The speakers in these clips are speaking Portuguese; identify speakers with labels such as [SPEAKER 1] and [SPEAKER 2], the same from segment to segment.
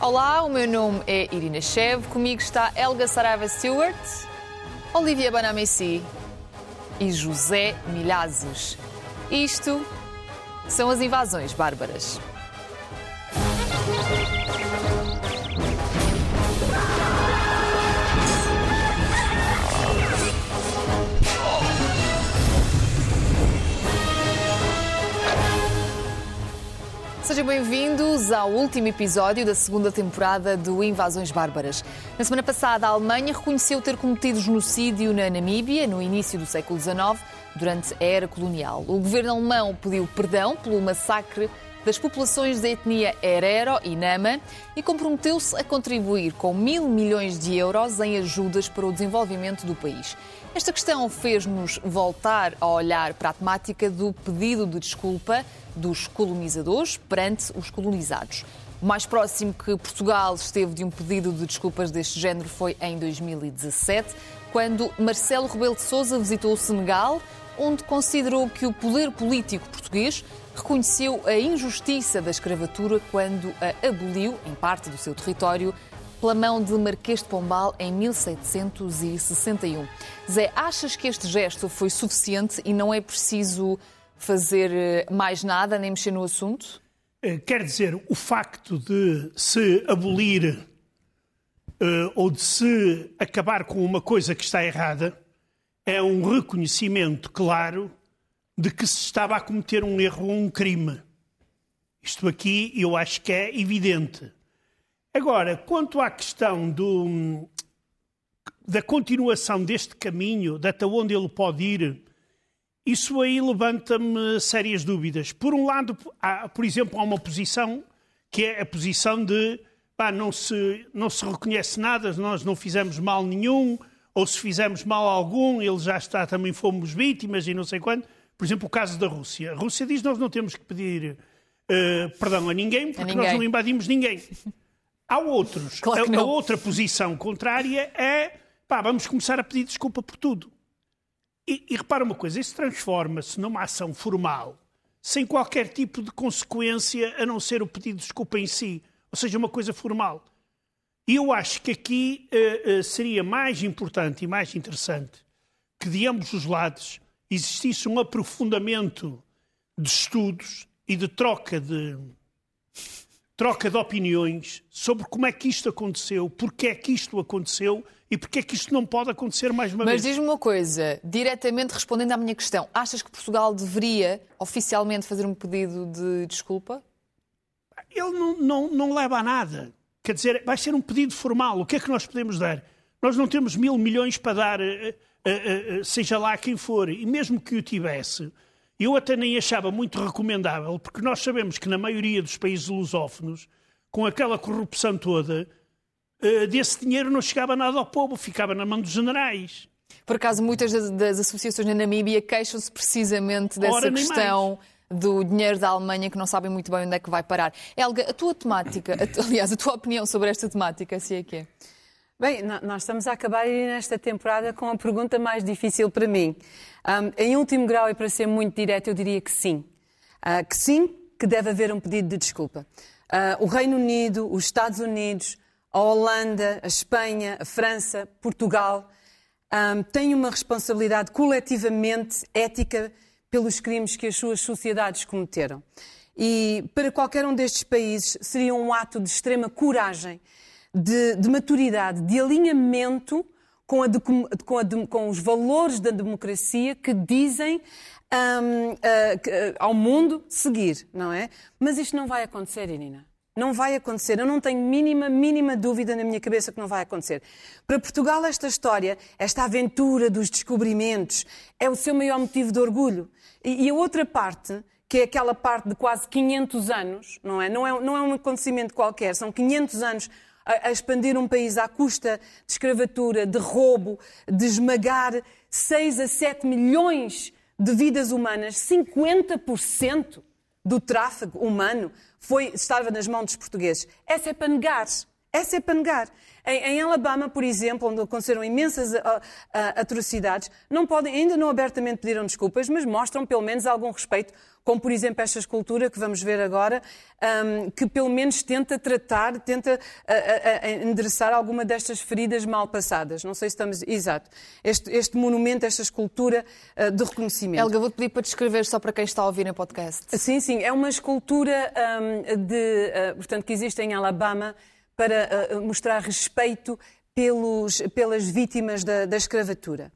[SPEAKER 1] Olá, o meu nome é Irina Chev, comigo está Elga Saraiva Stewart, Olivia Banamessi e José Milhazes. Isto são as invasões bárbaras. Sejam bem-vindos ao último episódio da segunda temporada do Invasões Bárbaras. Na semana passada, a Alemanha reconheceu ter cometido genocídio na Namíbia, no início do século XIX, durante a era colonial. O governo alemão pediu perdão pelo massacre das populações da etnia Herero e Nama e comprometeu-se a contribuir com mil milhões de euros em ajudas para o desenvolvimento do país. Esta questão fez-nos voltar a olhar para a temática do pedido de desculpa dos colonizadores perante os colonizados. O mais próximo que Portugal esteve de um pedido de desculpas deste género foi em 2017, quando Marcelo Rebelo de Sousa visitou o Senegal, onde considerou que o poder político português reconheceu a injustiça da escravatura quando a aboliu em parte do seu território pela mão de Marquês de Pombal em 1761. Zé, achas que este gesto foi suficiente e não é preciso fazer eh, mais nada, nem mexer no assunto?
[SPEAKER 2] Eh, quer dizer, o facto de se abolir uh, ou de se acabar com uma coisa que está errada é um reconhecimento claro de que se estava a cometer um erro ou um crime. Isto aqui eu acho que é evidente. Agora, quanto à questão do, da continuação deste caminho, de até onde ele pode ir, isso aí levanta-me sérias dúvidas. Por um lado, há, por exemplo, há uma posição que é a posição de pá, não, se, não se reconhece nada, nós não fizemos mal nenhum, ou se fizemos mal algum, ele já está, também fomos vítimas e não sei quanto. Por exemplo, o caso da Rússia. A Rússia diz que nós não temos que pedir uh, perdão a ninguém porque a ninguém. nós não invadimos ninguém. Há outros. Claro a, a, outra posição contrária é pá, vamos começar a pedir desculpa por tudo. E, e repara uma coisa, isso transforma-se numa ação formal, sem qualquer tipo de consequência a não ser o pedido de desculpa em si, ou seja, uma coisa formal. E eu acho que aqui uh, uh, seria mais importante e mais interessante que de ambos os lados existisse um aprofundamento de estudos e de troca de troca de opiniões sobre como é que isto aconteceu, porque é que isto aconteceu e porque é que isto não pode acontecer mais uma
[SPEAKER 1] Mas
[SPEAKER 2] vez?
[SPEAKER 1] Mas diz-me uma coisa, diretamente respondendo à minha questão, achas que Portugal deveria oficialmente fazer um pedido de desculpa?
[SPEAKER 2] Ele não, não, não leva a nada. Quer dizer, vai ser um pedido formal. O que é que nós podemos dar? Nós não temos mil milhões para dar, eh, eh, eh, seja lá quem for. E mesmo que o tivesse, eu até nem achava muito recomendável, porque nós sabemos que na maioria dos países lusófonos, com aquela corrupção toda, eh, desse dinheiro não chegava nada ao povo, ficava na mão dos generais.
[SPEAKER 1] Por acaso, muitas das, associações na Namíbia queixam-se precisamente dessa Ora, questão do dinheiro da Alemanha que não sabem muito bem onde é que vai parar. Helga, a tua temática, aliás, a tua opinião sobre esta temática, se é que é?
[SPEAKER 3] Bem, nós estamos a acabar nesta temporada com a pergunta mais difícil para mim. Um, em último grau, e para ser muito direto, eu diria que sim. Uh, que sim, que deve haver um pedido de desculpa. Uh, o Reino Unido, os Estados Unidos, a Holanda, a Espanha, a França, Portugal, um, têm uma responsabilidade coletivamente ética pelos crimes que as suas sociedades cometeram. E para qualquer um destes países seria um ato de extrema coragem, de, de maturidade, de alinhamento com, a, com, a, com, os valores da democracia que dizem um, uh, uh, ao mundo seguir, não é? Mas isto não vai acontecer, Irina. Não vai acontecer. Eu não tenho mínima, mínima dúvida na minha cabeça que não vai acontecer. Para Portugal, esta história, esta aventura dos descobrimentos, é o seu maior motivo de orgulho. E, e a outra parte, que é aquela parte de quase 500 anos, não é? Não é, não é um acontecimento qualquer, são 500 anos a, a expandir um país à custa de escravatura, de roubo, de esmagar 6 a 7 milhões de vidas humanas, 50% do tráfego humano foi, estava nas mãos dos portugueses. Essa é para negar. Essa é para negar. Em, em Alabama, por exemplo, onde aconteceram imensas uh, uh, atrocidades, não podem, ainda não abertamente pediram desculpas, mas mostram pelo menos algum respeito como por exemplo esta escultura que vamos ver agora, um, que pelo menos tenta tratar, tenta a, a, a endereçar alguma destas feridas mal passadas. Não sei se estamos. Exato. Este, este monumento, esta escultura uh, de reconhecimento.
[SPEAKER 1] Helga, vou-te pedir para descrever só para quem está a ouvir em podcast.
[SPEAKER 3] Sim, sim. É uma escultura um, de, uh, portanto, que existe em Alabama para uh, mostrar respeito pelos, pelas vítimas da, da escravatura.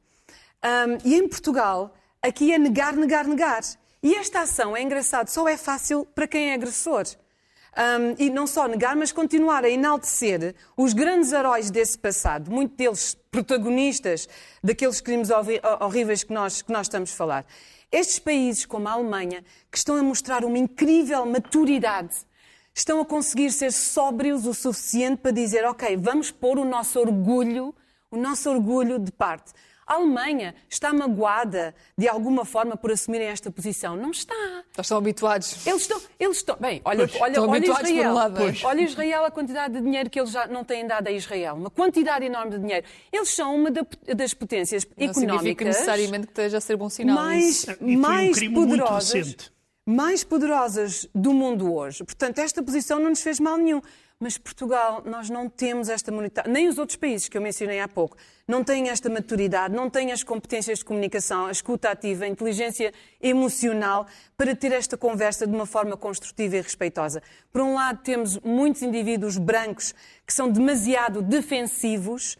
[SPEAKER 3] Um, e em Portugal, aqui é negar, negar, negar. E esta ação, é engraçado, só é fácil para quem é agressor. Um, e não só negar, mas continuar a enaltecer os grandes heróis desse passado, muitos deles protagonistas daqueles crimes horríveis que nós, que nós estamos a falar. Estes países, como a Alemanha, que estão a mostrar uma incrível maturidade, estão a conseguir ser sóbrios o suficiente para dizer: ok, vamos pôr o nosso orgulho, o nosso orgulho de parte. A Alemanha está magoada de alguma forma por assumirem esta posição? Não está.
[SPEAKER 1] Eles estão habituados.
[SPEAKER 3] Eles estão. Eles estão bem, olha,
[SPEAKER 1] pois,
[SPEAKER 3] olha,
[SPEAKER 1] estão
[SPEAKER 3] olha
[SPEAKER 1] habituados
[SPEAKER 3] Israel.
[SPEAKER 1] Um.
[SPEAKER 3] Olha Israel, a quantidade de dinheiro que eles já não têm dado a Israel. Uma quantidade enorme de dinheiro. Eles são uma das potências
[SPEAKER 1] não
[SPEAKER 3] económicas. Não significa
[SPEAKER 1] necessariamente que esteja a ser bom sinal.
[SPEAKER 3] Mais, mais um poderosas. Mais poderosas do mundo hoje. Portanto, esta posição não nos fez mal nenhum. Mas Portugal, nós não temos esta maturidade, nem os outros países que eu mencionei há pouco, não têm esta maturidade, não têm as competências de comunicação, a escuta ativa, a inteligência emocional para ter esta conversa de uma forma construtiva e respeitosa. Por um lado, temos muitos indivíduos brancos que são demasiado defensivos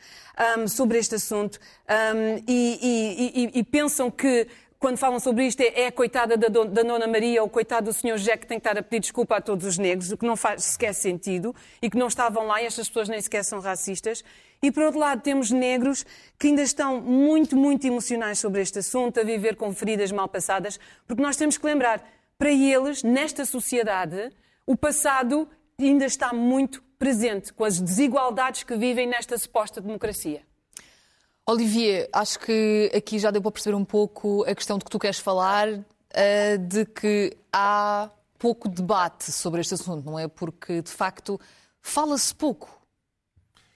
[SPEAKER 3] um, sobre este assunto um, e, e, e, e pensam que quando falam sobre isto, é, é a coitada da, da Nona Maria ou coitado do Sr. José que tem que estar a pedir desculpa a todos os negros, o que não faz sequer sentido e que não estavam lá e estas pessoas nem sequer são racistas. E, por outro lado, temos negros que ainda estão muito, muito emocionais sobre este assunto, a viver com feridas mal passadas, porque nós temos que lembrar, para eles, nesta sociedade, o passado ainda está muito presente, com as desigualdades que vivem nesta suposta democracia.
[SPEAKER 1] Olivier, acho que aqui já deu para perceber um pouco a questão de que tu queres falar, uh, de que há pouco debate sobre este assunto, não é? Porque, de facto, fala-se pouco.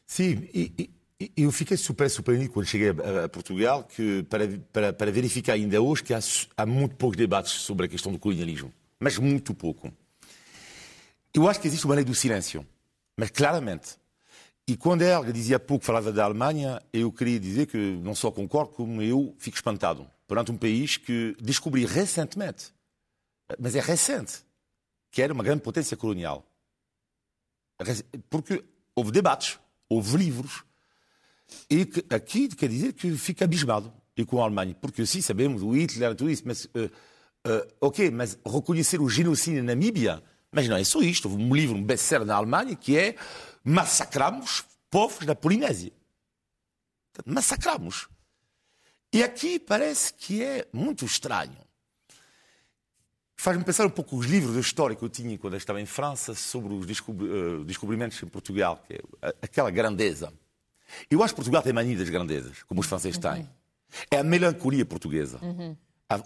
[SPEAKER 4] Sim, e, e, eu fiquei super surpreendido quando cheguei a, a Portugal que, para, para, para, verificar ainda hoje que há, há muito poucos debates sobre a questão do colonialismo. Mas muito pouco. Eu acho que existe uma lei do silêncio. Mas claramente, e quando a Helga dizia há pouco, falava da Alemanha, eu queria dizer que não só concordo, como eu fico espantado perante um país que descobri recentemente, mas é recente, que era uma grande potência colonial. Porque houve debates, houve livros, e que, aqui quer dizer que fica abismado e com a Alemanha, porque sim, sabemos, o Hitler, tudo isso, mas, uh, uh, ok, mas reconhecer o genocídio na Namíbia, mas não é só isto. Houve um livro, um best-seller na Alemanha, que é massacramos povos da Polinésia. Massacramos. E aqui parece que é muito estranho. Faz-me pensar um pouco os livros de história que eu tinha quando eu estava em França sobre os eh, descobrimentos em Portugal, que é aquela grandeza. Eu acho que Portugal tem mania das grandezas, como os franceses têm. Uhum. É a melancolia portuguesa. Uhum.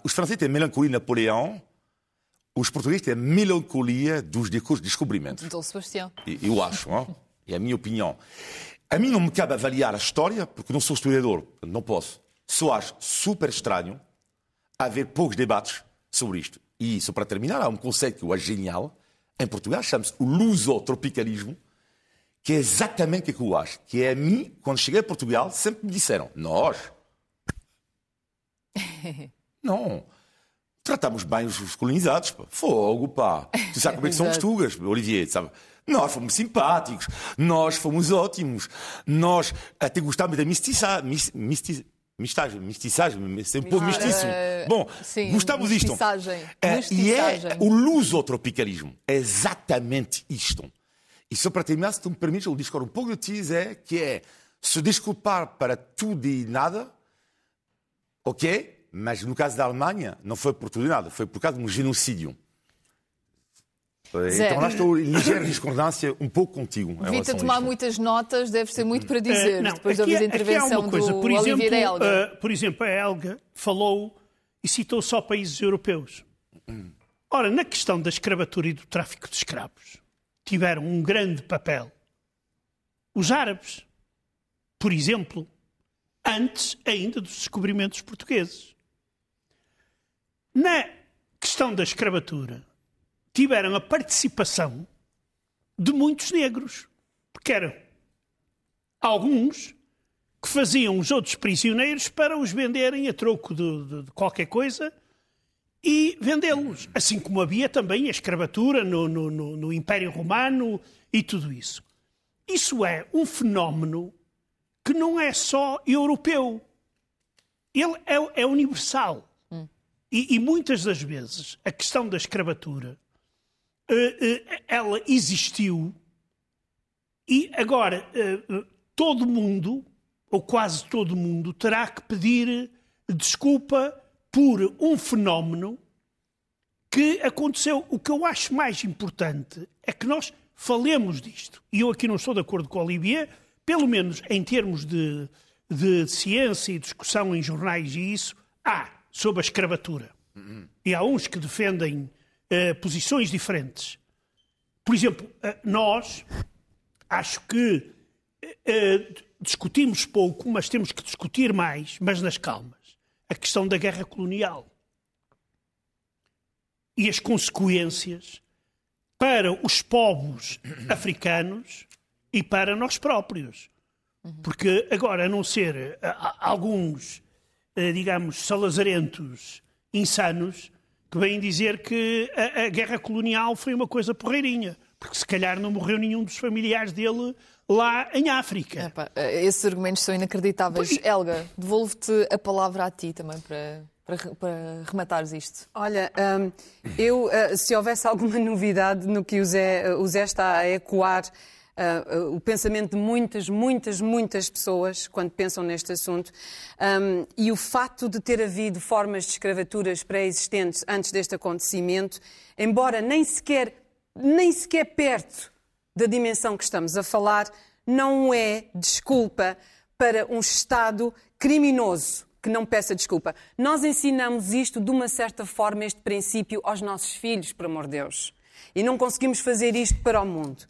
[SPEAKER 4] Os franceses têm a melancolia de Napoleão, os portugueses têm a melancolia dos descobrimentos.
[SPEAKER 1] Dom Sebastião.
[SPEAKER 4] Eu acho, não? É a minha opinião. A mim não me cabe avaliar a história, porque não sou historiador, não posso. Só acho super estranho haver poucos debates sobre isto. E só para terminar, há um conceito que eu acho genial. Em Portugal chama-se o lusotropicalismo, que é exatamente o que eu acho. Que é a mim, quando cheguei a Portugal, sempre me disseram, nós... não. Tratamos bem os colonizados, pá. Fogo, pá. Tu sabes como é que são os tugas, Olivier, sabe? Nós fomos simpáticos, nós fomos ótimos, nós até gostávamos da mestiçagem. Misti, mistagem, mestiçagem, sempre um mistiço. Uh, Bom, sim, gostamos disto. É, e é o lusotropicalismo. É exatamente isto. E só para terminar, se tu me permites, eu discordo um pouco de ti, é que é se desculpar para tudo e nada, ok, mas no caso da Alemanha não foi por tudo e nada, foi por causa de um genocídio. Zé. Então lá estou em ligeira discordância um pouco contigo.
[SPEAKER 1] Evita tomar muitas notas, deve ter muito para eh, dizer uh, não, depois da a intervenção coisa. do por exemplo, Olivier Helga.
[SPEAKER 2] Uh, por exemplo, a Helga falou e citou só países europeus. Ora, na questão da escravatura e do tráfico de escravos, tiveram um grande papel os árabes, por exemplo, antes ainda dos descobrimentos portugueses. Na questão da escravatura, tiveram a participação de muitos negros, porque eram alguns que faziam os outros prisioneiros para os venderem a troco de, de, de qualquer coisa e vendê-los. Assim como havia também a escravatura no, no, no, no, Império Romano e tudo isso. Isso é um fenómeno que não é só europeu. Ele é, é universal. E, e, muitas das vezes a questão da escravatura uh, uh, ela existiu e agora uh, todo mundo ou quase todo mundo, terá que pedir desculpa por um fenómeno que aconteceu. O que eu acho mais importante é que nós falemos disto. E eu aqui não estou de acordo com o Olivier, pelo menos em termos de, de ciência e discussão em jornais e isso, há sobre a escravatura. Uhum. E há uns que defendem uh, posições diferentes. Por exemplo, uh, nós, acho que uh, discutimos pouco, mas temos que discutir mais, mas nas calmas, a questão da guerra colonial e as consequências para os povos africanos e para nós próprios. Porque agora, a não ser alguns, digamos, salazarentos insanos, que vêm dizer que a, a guerra colonial foi uma coisa porreirinha, porque se calhar não morreu nenhum dos familiares dele lá em África.
[SPEAKER 1] Epa, esses argumentos são inacreditáveis. Helga, devolvo-te a palavra a ti também para, para, para rematares isto.
[SPEAKER 3] Olha, um, eu, uh, se houvesse alguma novidade no que o Zé, o Zé está a ecoar, Uh, o pensamento de muitas, muitas, muitas pessoas quando pensam neste assunto. Um, e o facto de ter havido formas de escravaturas pré-existentes antes deste acontecimento, embora nem sequer, nem sequer perto da dimensão que estamos a falar não é desculpa para um Estado criminoso que não peça desculpa. Nós ensinamos isto de uma certa forma, este princípio, aos nossos filhos, por amor de Deus. E não conseguimos fazer isto para o mundo.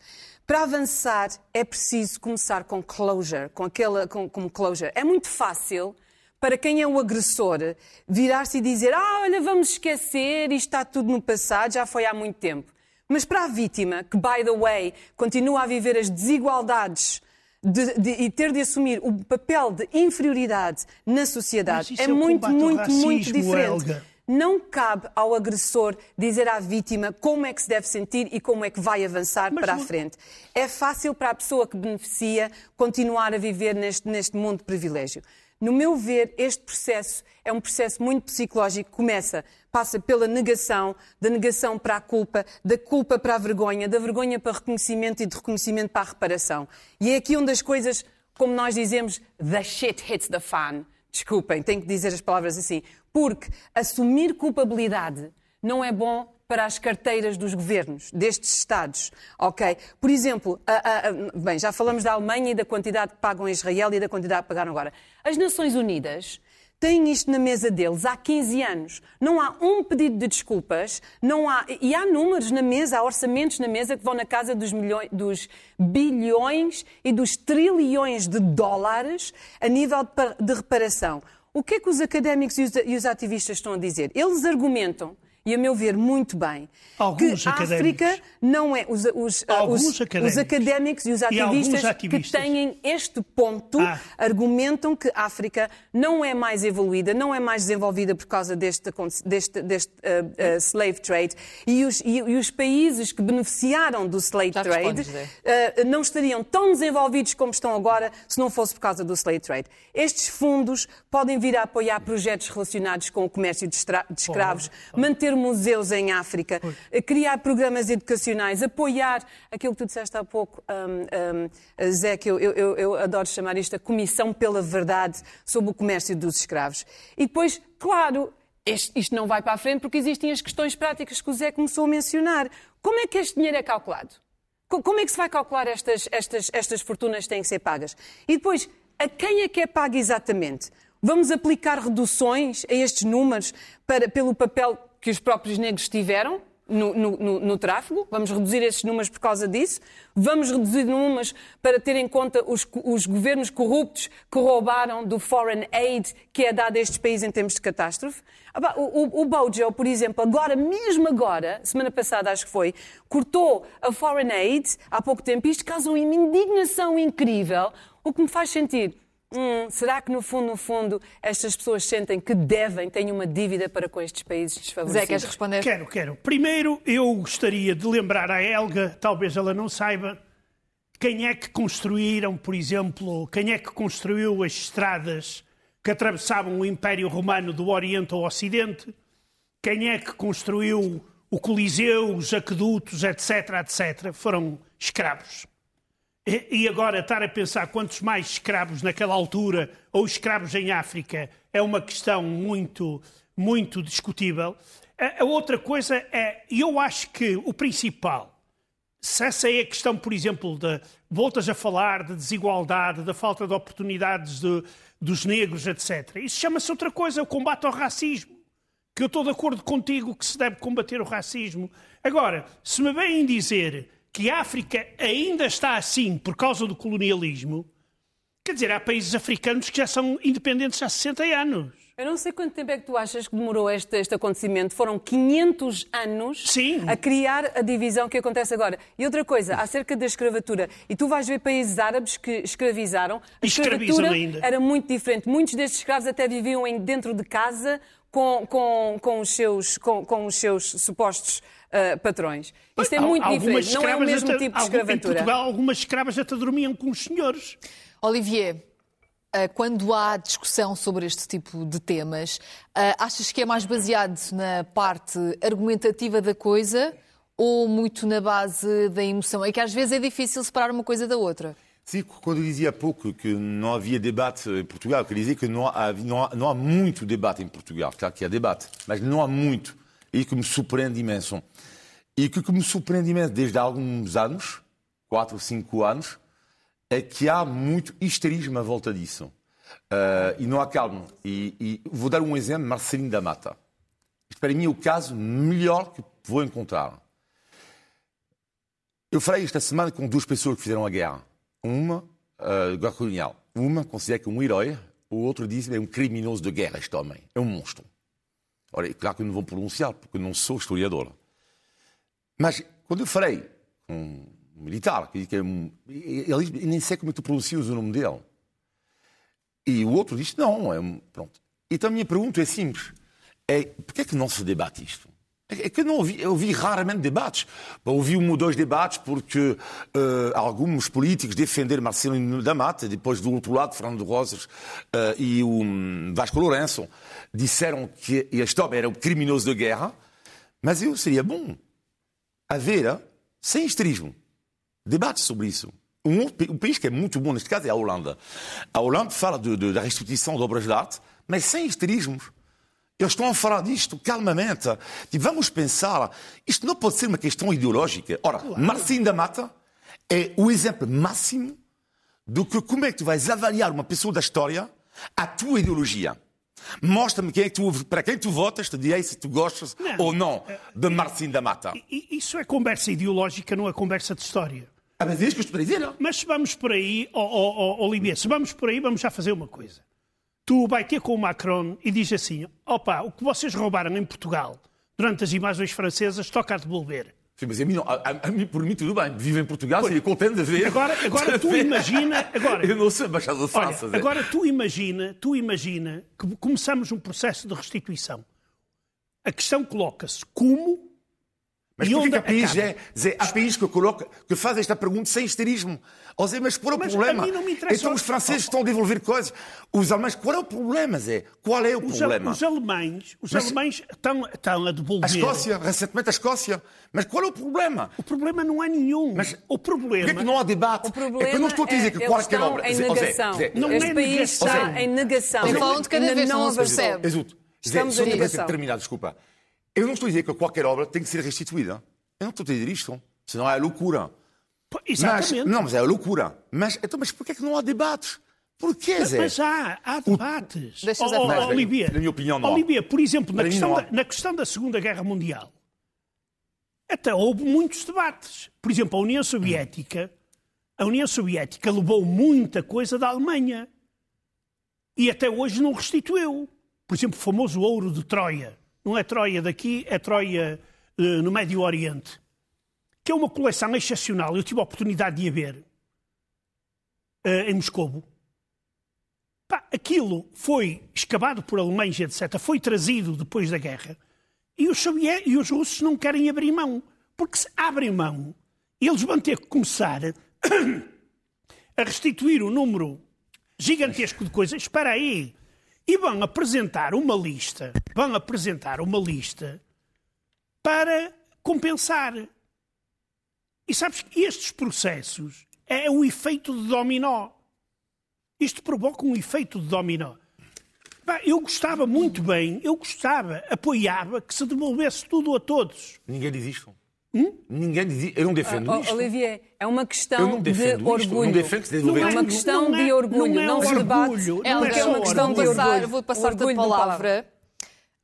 [SPEAKER 3] Para avançar é preciso começar com closure, com aquela com, com closure. É muito fácil para quem é o agressor virar-se e dizer: "Ah, olha, vamos esquecer, isto está tudo no passado, já foi há muito tempo". Mas para a vítima, que, by the way, continua a viver as desigualdades de, de, e ter de assumir o papel de inferioridade na sociedade, é, é muito, muito, racismo, muito diferente. Helga. Não cabe ao agressor dizer à vítima como é que se deve sentir e como é que vai avançar Mas para não... a frente. É fácil para a pessoa que beneficia continuar a viver neste, neste mundo de privilégio. No meu ver, este processo é um processo muito psicológico que começa, passa pela negação, da negação para a culpa, da culpa para a vergonha, da vergonha para reconhecimento e de reconhecimento para a reparação. E é aqui onde as coisas, como nós dizemos, the shit hits the fan. Desculpem, tenho que dizer as palavras assim. Porque assumir culpabilidade não é bom para as carteiras dos governos, destes Estados. Ok? Por exemplo, a, a, bem, já falamos da Alemanha e da quantidade que pagam a Israel e da quantidade que pagaram agora. As Nações Unidas têm isto na mesa deles há 15 anos. Não há um pedido de desculpas, não há, e há números na mesa, há orçamentos na mesa que vão na casa dos, milhões, dos bilhões e dos trilhões de dólares a nível de reparação. O que é que os académicos e os, ativistas estão a dizer? Eles argumentam e a meu ver muito bem,
[SPEAKER 2] Alguns
[SPEAKER 3] que a África não é os, os, os, académicos. os académicos e os ativistas, e ativistas, que têm este ponto ah. argumentam que a África não é mais evoluída, não é mais desenvolvida por causa deste, deste, deste uh, uh, slave trade e os, e, e os, países que beneficiaram do slave Já trade uh, não estariam tão desenvolvidos como estão agora se não fosse por causa do slave trade. Estes fundos podem vir a apoiar projetos relacionados com o comércio de, de escravos, manter ter museus em África, criar programas educacionais, apoiar aquilo que tu disseste há pouco, um, um, Zé, que eu, eu, eu adoro chamar isto a Comissão pela Verdade sobre o Comércio dos Escravos. E depois, claro, isto não vai para a frente porque existem as questões práticas que o Zé começou a mencionar. Como é que este dinheiro é calculado? Como é que se vai calcular estas, estas, estas fortunas que têm que ser pagas? E depois, a quem é que é pago exatamente? Vamos aplicar reduções a estes números para, pelo papel que os próprios negros tiveram no, no, no, no, tráfego, vamos reduzir esses números por causa disso, vamos reduzir números para ter em conta os, os governos corruptos que roubaram do foreign aid que é dado a estes países em termos de catástrofe. O, o, o Bojo, por exemplo, agora, mesmo agora, semana passada acho que foi, cortou a foreign aid há pouco tempo. E isto causa uma indignação incrível, o que me faz sentir Hum, será que no fundo, no fundo, estas pessoas sentem que devem, têm uma dívida para com estes países desfavorecidos?
[SPEAKER 1] Zé, queres responder?
[SPEAKER 2] Quero, quero. Primeiro, eu gostaria de lembrar à Helga, talvez ela não saiba, quem é que construíram, por exemplo, quem é que construiu as estradas que atravessavam o Império Romano do Oriente ao Ocidente, quem é que construiu o Coliseu, os aquedutos, etc., etc., foram escravos. E agora estar a pensar quantos mais escravos naquela altura ou escravos em África é uma questão muito, muito discutível. A outra coisa é, eu acho que o principal, se essa é a questão, por exemplo, de voltas a falar de desigualdade, da falta de oportunidades de, dos negros, etc. Isso chama-se outra coisa, o combate ao racismo. Que eu estou de acordo contigo que se deve combater o racismo. Agora, se me vêm dizer que a África ainda está assim por causa do colonialismo, quer dizer, há países africanos que já são independentes há 60 anos.
[SPEAKER 3] Eu não sei quanto tempo é que tu achas que demorou este, este acontecimento. Foram 500 anos
[SPEAKER 2] Sim.
[SPEAKER 3] a criar a divisão que acontece agora. E outra coisa, acerca da escravatura. E tu vais ver países árabes que escravizaram. A ainda. era muito diferente. Muitos destes escravos até viviam dentro de casa com, com, com, os, seus, com, com os seus supostos uh, patrões. Isto é muito diferente, não é o mesmo tipo de escravatura. Em
[SPEAKER 2] Portugal, algumas escravas até dormiam com os senhores.
[SPEAKER 1] Olivier, eh, quando há discussão sobre este tipo de temas, eh, achas que é mais baseado na parte argumentativa da coisa ou muito na base da emoção? É que às vezes é difícil separar uma coisa da outra.
[SPEAKER 4] Sim, quando eu dizia há pouco que não havia debate em Portugal, eu queria dizer que não há, não, há, não há muito debate em Portugal. Claro que há debate, mas não há muito. E que me surpreende imenso. E que, que me surpreende imenso desde há alguns anos, quatro ou cinco anos, é que há muito histerismo à volta disso. Uh, e não há calma. E, e, vou dar um exemplo, Marcelino da Mata. Isto para mim é o caso melhor que vou encontrar. Eu falei esta semana com duas pessoas que fizeram a guerra. Uma, uh, guerra colonial. Uma considera que é um herói, o outro diz que é um criminoso de guerra, este homem. É um monstro. Ora, é claro que eu não vou pronunciar, porque eu não sou historiador. Mas quando eu falei com um militar, que é um, ele nem sei como é tu pronuncias o nome dele. E o outro diz, não, é um, pronto. Então a minha pergunta é simples. É, porquê é que não se debate isto? É que eu não ouvi, eu ouvi raramente debates. Ouvi um ou dois debates porque uh, alguns políticos defenderam Marcelino da Mata, depois do outro lado, Fernando Rosas uh, e o um, Vasco Lourenço, disseram que homem era um criminoso de guerra, mas eu seria bom haver, sem esterismo, debate sobre isso. Um, um país que é muito bom neste caso é a Holanda. A Holanda fala de, de, da restituição de obras de arte, mas sem esterismos. Eles estão a falar disto calmamente. E vamos pensar, isto não pode ser uma questão ideológica. Ora, claro. Marcinho da Mata é o exemplo máximo do que como é que tu vais avaliar uma pessoa da história a tua ideologia. Mostra-me quem é que tu, para quem tu votas, te direi se tu gostas não, ou não de Marcinho da Mata.
[SPEAKER 2] Isso é conversa ideológica, não é conversa de história.
[SPEAKER 4] Ah, mas é isso que eu estou a dizer, não?
[SPEAKER 2] Mas se vamos por aí, oh, oh, oh, Olivier, se vamos por aí, vamos já fazer uma coisa. Tu vai ter com o Macron e diz assim: opa, o que vocês roubaram em Portugal durante as invasões francesas toca a devolver.
[SPEAKER 4] Sim, mas a mim, não, a, a mim, por mim tudo bem. Vivo em Portugal, seria contente de ver.
[SPEAKER 2] Agora, agora tu imagina... Agora,
[SPEAKER 4] eu não sou embaixador de França.
[SPEAKER 2] Olha, agora tu imagina, tu imagina que começamos um processo de restituição. A questão coloca-se como
[SPEAKER 4] mas por que há país, é, Zé, há país que, coloca, que faz esta pergunta sem histerismo? Oh, Zé, mas qual é o mas problema? Então os franceses estão a devolver coisas. Os alemães, qual é o problema, Zé? Qual é o
[SPEAKER 2] os
[SPEAKER 4] problema?
[SPEAKER 2] Os alemães, os mas, alemães estão, estão a devolver...
[SPEAKER 4] A Escócia, recentemente a Escócia. Mas qual é o problema?
[SPEAKER 2] O problema não é nenhum. Mas o problema...
[SPEAKER 4] Por que, não há debate?
[SPEAKER 3] O problema é que eu não estou a dizer que é, qualquer obra... em negação. Zé, Zé, não este é país negação. está em negação.
[SPEAKER 1] Estão falando de cada vez, não percebe.
[SPEAKER 3] Estamos em negação.
[SPEAKER 4] terminar, desculpa. Eu não estou a dizer que qualquer obra tem que ser restituída. Eu não estou a dizer isto, senão é loucura.
[SPEAKER 2] Exatamente.
[SPEAKER 4] Mas, não, mas é loucura. Mas, então, mas porquê é que não há debates? Porquê, Zé?
[SPEAKER 2] Mas há, há debates.
[SPEAKER 1] Deixa oh, oh,
[SPEAKER 2] Olivia,
[SPEAKER 4] na minha opinião, não
[SPEAKER 2] Olivia, por exemplo, na questão, da, na questão da Segunda Guerra Mundial, Até houve muitos debates. Por exemplo, a União Soviética, a União Soviética levou muita coisa da Alemanha e até hoje não restituiu. Por exemplo, o famoso ouro de Troia. Não é Troia daqui, é Troia uh, no Médio Oriente. Que é uma coleção excepcional. Eu tive a oportunidade de a ver uh, em Moscou. Pá, aquilo foi escavado por alemães, etc. Foi trazido depois da guerra. E os, e os russos não querem abrir mão. Porque se abrem mão, eles vão ter que começar a restituir o um número gigantesco de coisas. Espera aí. E vão apresentar uma lista, vão apresentar uma lista para compensar. E sabes que estes processos é o efeito de dominó. Isto provoca um efeito de dominó. Eu gostava muito bem, eu gostava, apoiava que se devolvesse tudo a todos.
[SPEAKER 4] Ninguém diz isto. Hum? Ninguém diz Eu não defendo
[SPEAKER 3] uh,
[SPEAKER 4] isto.
[SPEAKER 3] Olivier, é uma questão de orgulho.
[SPEAKER 4] Não defendo que
[SPEAKER 3] não é uma questão não é, de orgulho. Não, é não se debate.
[SPEAKER 1] É,
[SPEAKER 3] não
[SPEAKER 1] é uma questão de orgulho. Vou passar-te a palavra.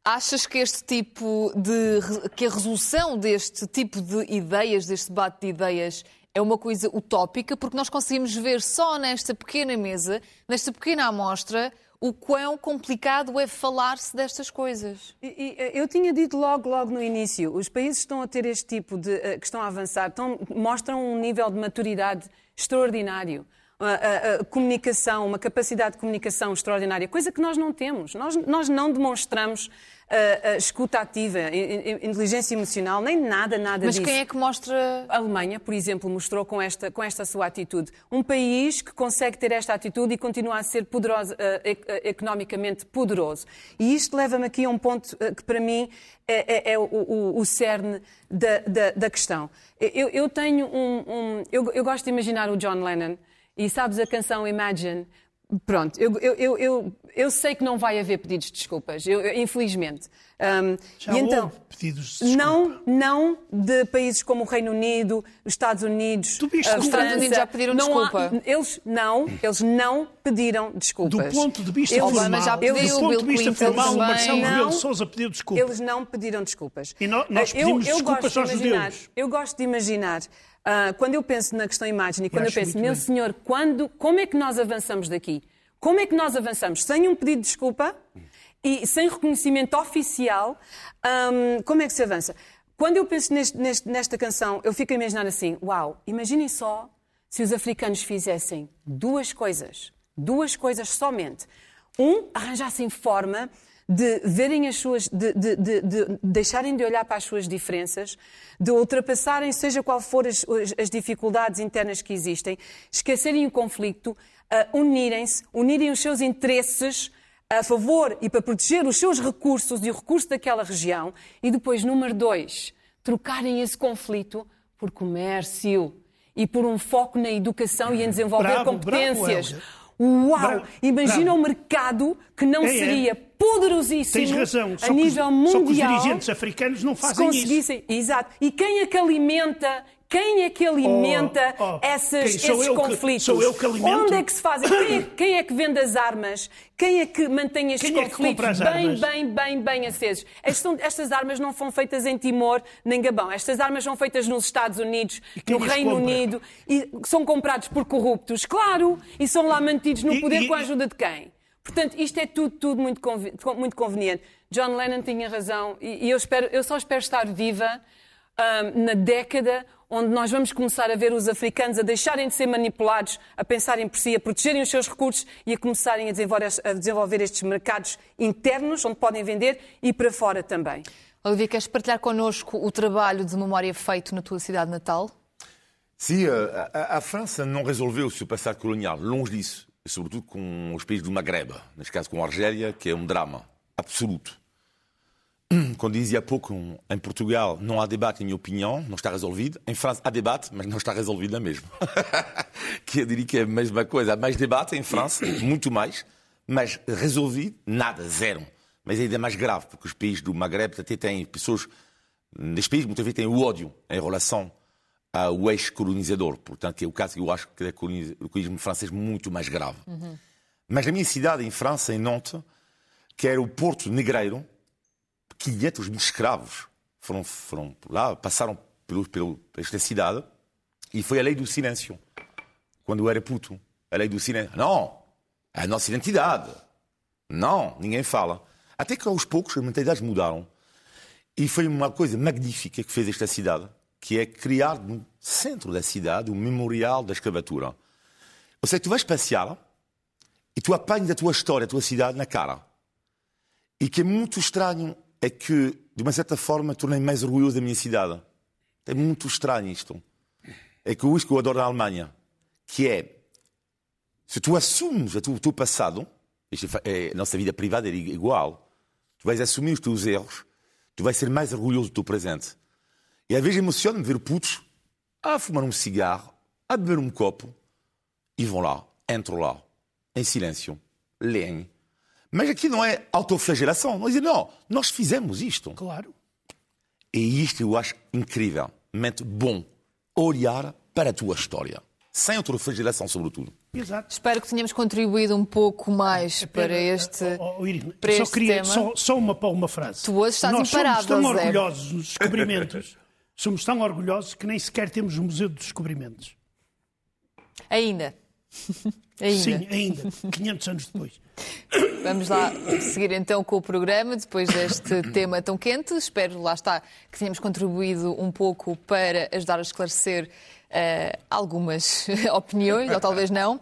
[SPEAKER 1] Achas que este tipo de. que a resolução deste tipo de ideias, deste debate de ideias, é uma coisa utópica, porque nós conseguimos ver só nesta pequena mesa, nesta pequena amostra, o quão complicado é falar-se destas coisas.
[SPEAKER 3] E, e, eu tinha dito logo, logo no início, os países que estão a ter este tipo de. Uh, que estão a avançar, estão, mostram um nível de maturidade extraordinário. A, a, a, comunicação, uma capacidade de comunicação extraordinária, coisa que nós não temos. Nós, nós não demonstramos uh, uh, escuta ativa, inteligência emocional, nem nada, nada
[SPEAKER 1] Mas
[SPEAKER 3] disso.
[SPEAKER 1] Mas quem é que mostra?
[SPEAKER 3] A Alemanha, por exemplo, mostrou com esta, com esta sua atitude. Um país que consegue ter esta atitude e continua a ser poderoso, economicamente poderoso. E isto leva-me aqui a um ponto que, para mim, é, é, é o, o, o, cerne da, da, da questão. Eu, eu tenho um. um eu, eu gosto de imaginar o John Lennon. E sabes a canção Imagine? Pronto, eu, eu, eu, eu, sei que não vai haver pedidos de desculpas, infelizmente.
[SPEAKER 2] Um, já e então, pedidos de desculpa.
[SPEAKER 3] Não, não de países como o Reino Unido, os Estados Unidos,
[SPEAKER 1] tu viste a França. Os Estados Unidos já pediram
[SPEAKER 3] não
[SPEAKER 1] desculpa.
[SPEAKER 3] Há, eles não, eles não pediram desculpas.
[SPEAKER 2] Do ponto de vista eles, formal, já pediu, do ponto de vista formal, o Marcelo Rebelo Sousa pediu desculpas.
[SPEAKER 3] Eles não pediram desculpas.
[SPEAKER 2] E nós, nós pedimos eu, desculpas aos
[SPEAKER 3] imaginar,
[SPEAKER 2] judeus.
[SPEAKER 3] Eu gosto de imaginar Uh, quando eu penso na questão imagem e quando eu, eu penso, meu bem. senhor, quando, como é que nós avançamos daqui? Como é que nós avançamos? Sem um pedido de desculpa e sem reconhecimento oficial, um, como é que se avança? Quando eu penso neste, neste, nesta canção, eu fico a imaginar assim: uau, imaginem só se os africanos fizessem duas coisas, duas coisas somente. Um, arranjassem forma de verem as suas, de, de, de, de, deixarem de olhar para as suas diferenças, de ultrapassarem, seja qual for as, as dificuldades internas que existem, esquecerem o conflito, uh, unirem-se, unirem os seus interesses a favor e para proteger os seus recursos e o recurso daquela região, e depois, número dois, trocarem esse conflito por comércio e por um foco na educação e em desenvolver bravo, competências. Bravo, Uau! Bravo, Imagina um mercado que não é, seria é. poderosíssimo Tens razão. Só a nível mundial. Só
[SPEAKER 2] que os dirigentes africanos não fazem
[SPEAKER 3] isso. Exato. E quem é que alimenta quem é que alimenta oh, oh, essas, esses conflitos?
[SPEAKER 2] Que, sou eu que alimento?
[SPEAKER 3] Onde é que se fazem? Quem é, quem é, que vende as armas? Quem é que mantém estes quem conflitos
[SPEAKER 2] é
[SPEAKER 3] bem,
[SPEAKER 2] armas?
[SPEAKER 3] bem, bem, bem acesos? Estas, estas, armas não foram feitas em Timor nem Gabão. Estas armas são feitas nos Estados Unidos, no Reino compra? Unido, e são comprados por corruptos, claro, e são lá mantidos no poder e, com a ajuda de quem? Portanto, isto é tudo, tudo muito, muito conveniente. John Lennon tinha razão e, eu, espero, eu só espero estar viva um, na década onde nós vamos começar a ver os africanos a deixarem de ser manipulados, a pensarem por si, a protegerem os seus recursos e a começarem a desenvolver, a desenvolver estes mercados internos, onde podem vender, e para fora também.
[SPEAKER 1] Olivia, queres partilhar connosco o trabalho de memória feito na tua cidade natal?
[SPEAKER 4] Sim, a, a França não resolveu o seu passado colonial, longe disso, sobretudo com os países do Maghreb, neste caso com a Argélia, que é um drama absoluto. Quando dizia há pouco, em Portugal não há debate, em minha opinião, não está resolvido. Em França há debate, mas não está resolvido na mesma. que eu diria que é a mesma coisa. Há mais debate em França, muito mais, mas resolvido, nada, zero. Mas é ainda mais grave, porque os países do Maghreb até têm pessoas, nestes países muitas vezes têm o ódio em relação ao ex-colonizador. Portanto, é o caso que eu acho que é o colonialismo francês muito mais grave. Uhum. Mas na minha cidade, em França, em Nantes, que era o Porto Negreiro, 500 mil escravos foram, foram lá, passaram pelo, pelo, esta cidade e foi a lei do silêncio. Quando eu era puto. A lei do silêncio. Não! É a nossa identidade. Não, ninguém fala. Até que aos poucos as mentalidades mudaram. E foi uma coisa magnífica que fez esta cidade, que é criar no centro da cidade o memorial da escravatura. Ou seja, tu vais passear e tu apanhas a tua história, a tua cidade na cara. E que é muito estranho é que, de uma certa forma, tornei mais orgulhoso da minha cidade. É muito estranho isto. É que isso que eu adoro na Alemanha, que é, se tu assumes o teu, passado, é, a nossa vida privada é igual, tu vais assumir os teus erros, tu vais ser mais orgulhoso do teu presente. E às vezes emociona-me ver putos a fumar um cigarro, a beber um copo, e vão lá, entram lá, em silêncio, leem. Mas aqui não é autoflagelação. Não é dizer, não, nós fizemos isto.
[SPEAKER 2] Claro.
[SPEAKER 4] E isto eu acho incrível mente bom olhar para a tua história, sem autoflagelação, sobretudo.
[SPEAKER 2] Exato.
[SPEAKER 1] Espero que tenhamos contribuído um pouco mais para este,
[SPEAKER 2] oh, oh, Irina,
[SPEAKER 1] para
[SPEAKER 2] só
[SPEAKER 1] este
[SPEAKER 2] queria,
[SPEAKER 1] tema.
[SPEAKER 2] Só, só uma, uma frase.
[SPEAKER 1] Tu hoje estás
[SPEAKER 2] Nós
[SPEAKER 1] imparável,
[SPEAKER 2] somos tão
[SPEAKER 1] Zé.
[SPEAKER 2] orgulhosos dos descobrimentos, somos tão orgulhosos que nem sequer temos o Museu dos Descobrimentos.
[SPEAKER 1] Ainda. ainda.
[SPEAKER 2] Sim, ainda, 500 anos depois.
[SPEAKER 1] Vamos lá seguir então com o programa, depois deste tema tão quente. Espero, lá está, que tenhamos contribuído um pouco para ajudar a esclarecer eh, algumas opiniões, ou talvez não.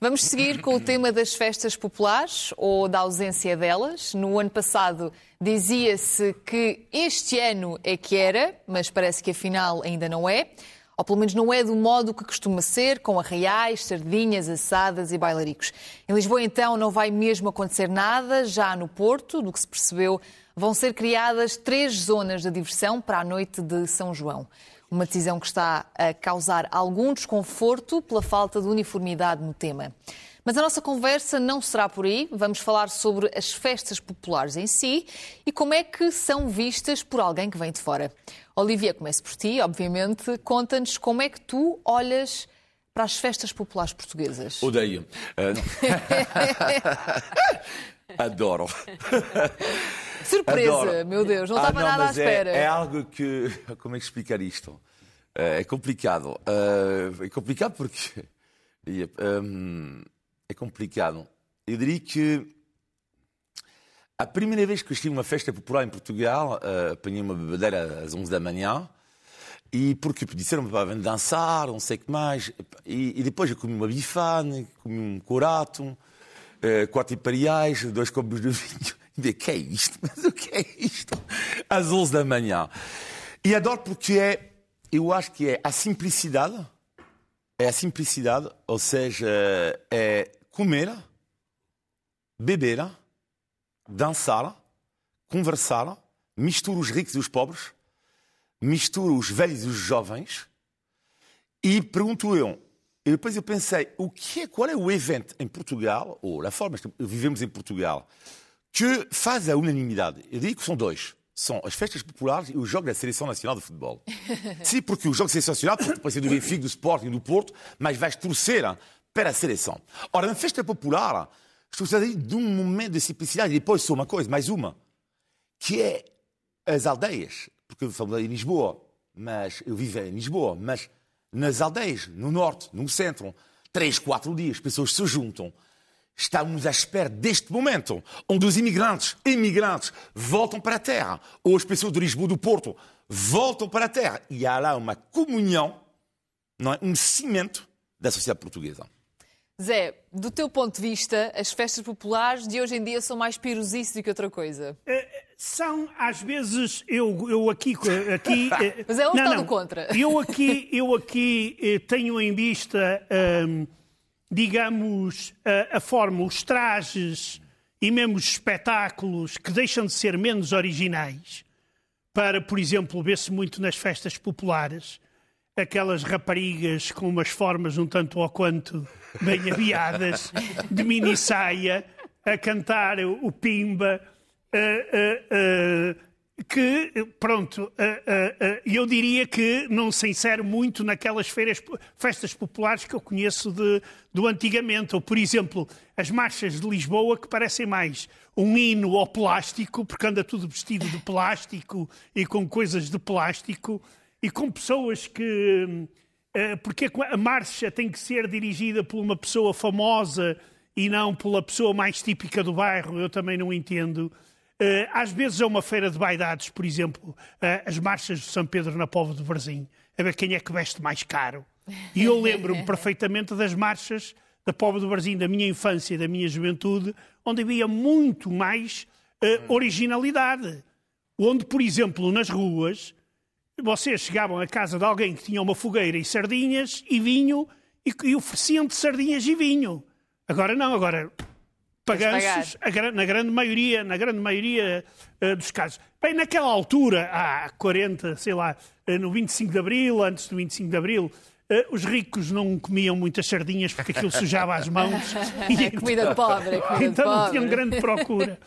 [SPEAKER 1] Vamos seguir com o tema das festas populares ou da ausência delas. No ano passado dizia-se que este ano é que era, mas parece que afinal ainda não é. Ou pelo menos não é do modo que costuma ser, com arraiais, sardinhas, assadas e bailaricos. Em Lisboa, então, não vai mesmo acontecer nada. Já no Porto, do que se percebeu, vão ser criadas três zonas de diversão para a noite de São João. Uma decisão que está a causar algum desconforto pela falta de uniformidade no tema. Mas a nossa conversa não será por aí. Vamos falar sobre as festas populares em si e como é que são vistas por alguém que vem de fora. Olivia, começo por ti, obviamente. Conta-nos como é que tu olhas para as festas populares portuguesas.
[SPEAKER 4] Odeio. Uh, Adoro.
[SPEAKER 1] Surpresa,
[SPEAKER 4] Adoro.
[SPEAKER 1] meu Deus, não
[SPEAKER 4] Ah,
[SPEAKER 1] estava
[SPEAKER 4] não,
[SPEAKER 1] nada à
[SPEAKER 4] é-
[SPEAKER 1] espera.
[SPEAKER 4] É, algo que. Como é que explicar isto? Eh, É complicado. Eh, É complicado porque. hum, É complicado. Eu diria que. A primeira vez que estive numa festa popular em Portugal, eh, apanhei uma bebedeira às 11 da manhã. E porque disseram-me para dançar, não sei o que mais. E, e depois eu comi uma bifane, comi um corato, eh, quatro imperiais, dois copos de vinho. E que é isto? Mas o que é isto? Às 11 da manhã. E adoro porque é, eu acho que é a simplicidade. É a simplicidade, ou seja, é comer, beber, dançar, conversar, mistura os ricos e os pobres, mistura os velhos e os jovens. E pergunto eu, e depois eu pensei, o que é, qual é o evento em Portugal, ou a forma que vivemos em Portugal, que faz a unanimidade? Eu digo que são dois. São as festas populares e o jogo da Seleção Nacional de Futebol. Sim, porque o jogo da Seleção Nacional pode pode ser do Benfica, do Sporting, do Porto, mas vais torcer para a seleção. Ora, na festa popular, estou dizer de um momento de simplicidade. E depois só uma coisa, mais uma, que é as aldeias. Porque eu falo em Lisboa, mas eu vivo em Lisboa, mas nas aldeias, no norte, no centro, três, quatro dias, as pessoas se juntam. Estamos à espera deste momento, onde os imigrantes, imigrantes, voltam para a terra, ou as pessoas de Lisboa, do Porto, voltam para a terra. E há lá uma comunhão, não é? um cimento da sociedade portuguesa.
[SPEAKER 1] Zé, do teu ponto de vista, as festas populares de hoje em dia são mais pirosices do que outra coisa.
[SPEAKER 2] São, às vezes, eu, eu aqui. aqui eh,
[SPEAKER 1] Mas é um
[SPEAKER 2] não,
[SPEAKER 1] estado
[SPEAKER 2] não.
[SPEAKER 1] contra.
[SPEAKER 2] Eu aqui, eu aqui eh, tenho em vista, hum, digamos, a, a forma, os trajes e mesmo os espetáculos que deixam de ser menos originais, para, por exemplo, ver-se muito nas festas populares, aquelas raparigas com umas formas um tanto ou quanto bem aviadas, de mini saia, a cantar o pimba. eh, eh, eh, que, pronto, eu diria que não se insere muito naquelas feiras, festas populares que eu conheço de, do antigamente. Ou, por exemplo, as marchas de Lisboa, que parecem mais um hino ao plástico, porque anda tudo vestido de plástico e com coisas de plástico. E com pessoas que. eh, Porque é a marcha tem que ser dirigida por uma pessoa famosa e não pela pessoa mais típica do bairro, eu também não entendo. Eh, Às vezes é uma feira de vaidades, por exemplo, eh, as marchas de São Pedro na Póvoa do Varzim, a ver quem é que veste mais caro. E eu lembro-me perfeitamente das marchas da Póvoa do Varzim, da minha infância e da minha juventude, onde havia muito mais originalidade. Onde, por exemplo, nas ruas, vocês chegavam à casa de alguém que tinha uma fogueira e sardinhas e vinho e, e ofereciam-te sardinhas e vinho. Agora não, agora paganços, na grande maioria, na grande maioria eh, dos casos. Bem, naquela altura, há 40, sei lá, eh, no 25 de Abril, antes do 25 de Abril, eh, os ricos não comiam muitas sardinhas porque aquilo sujava as mãos. E
[SPEAKER 1] É comida de pobre, é comida de
[SPEAKER 2] então não
[SPEAKER 1] pobre.
[SPEAKER 2] tinham grande procura.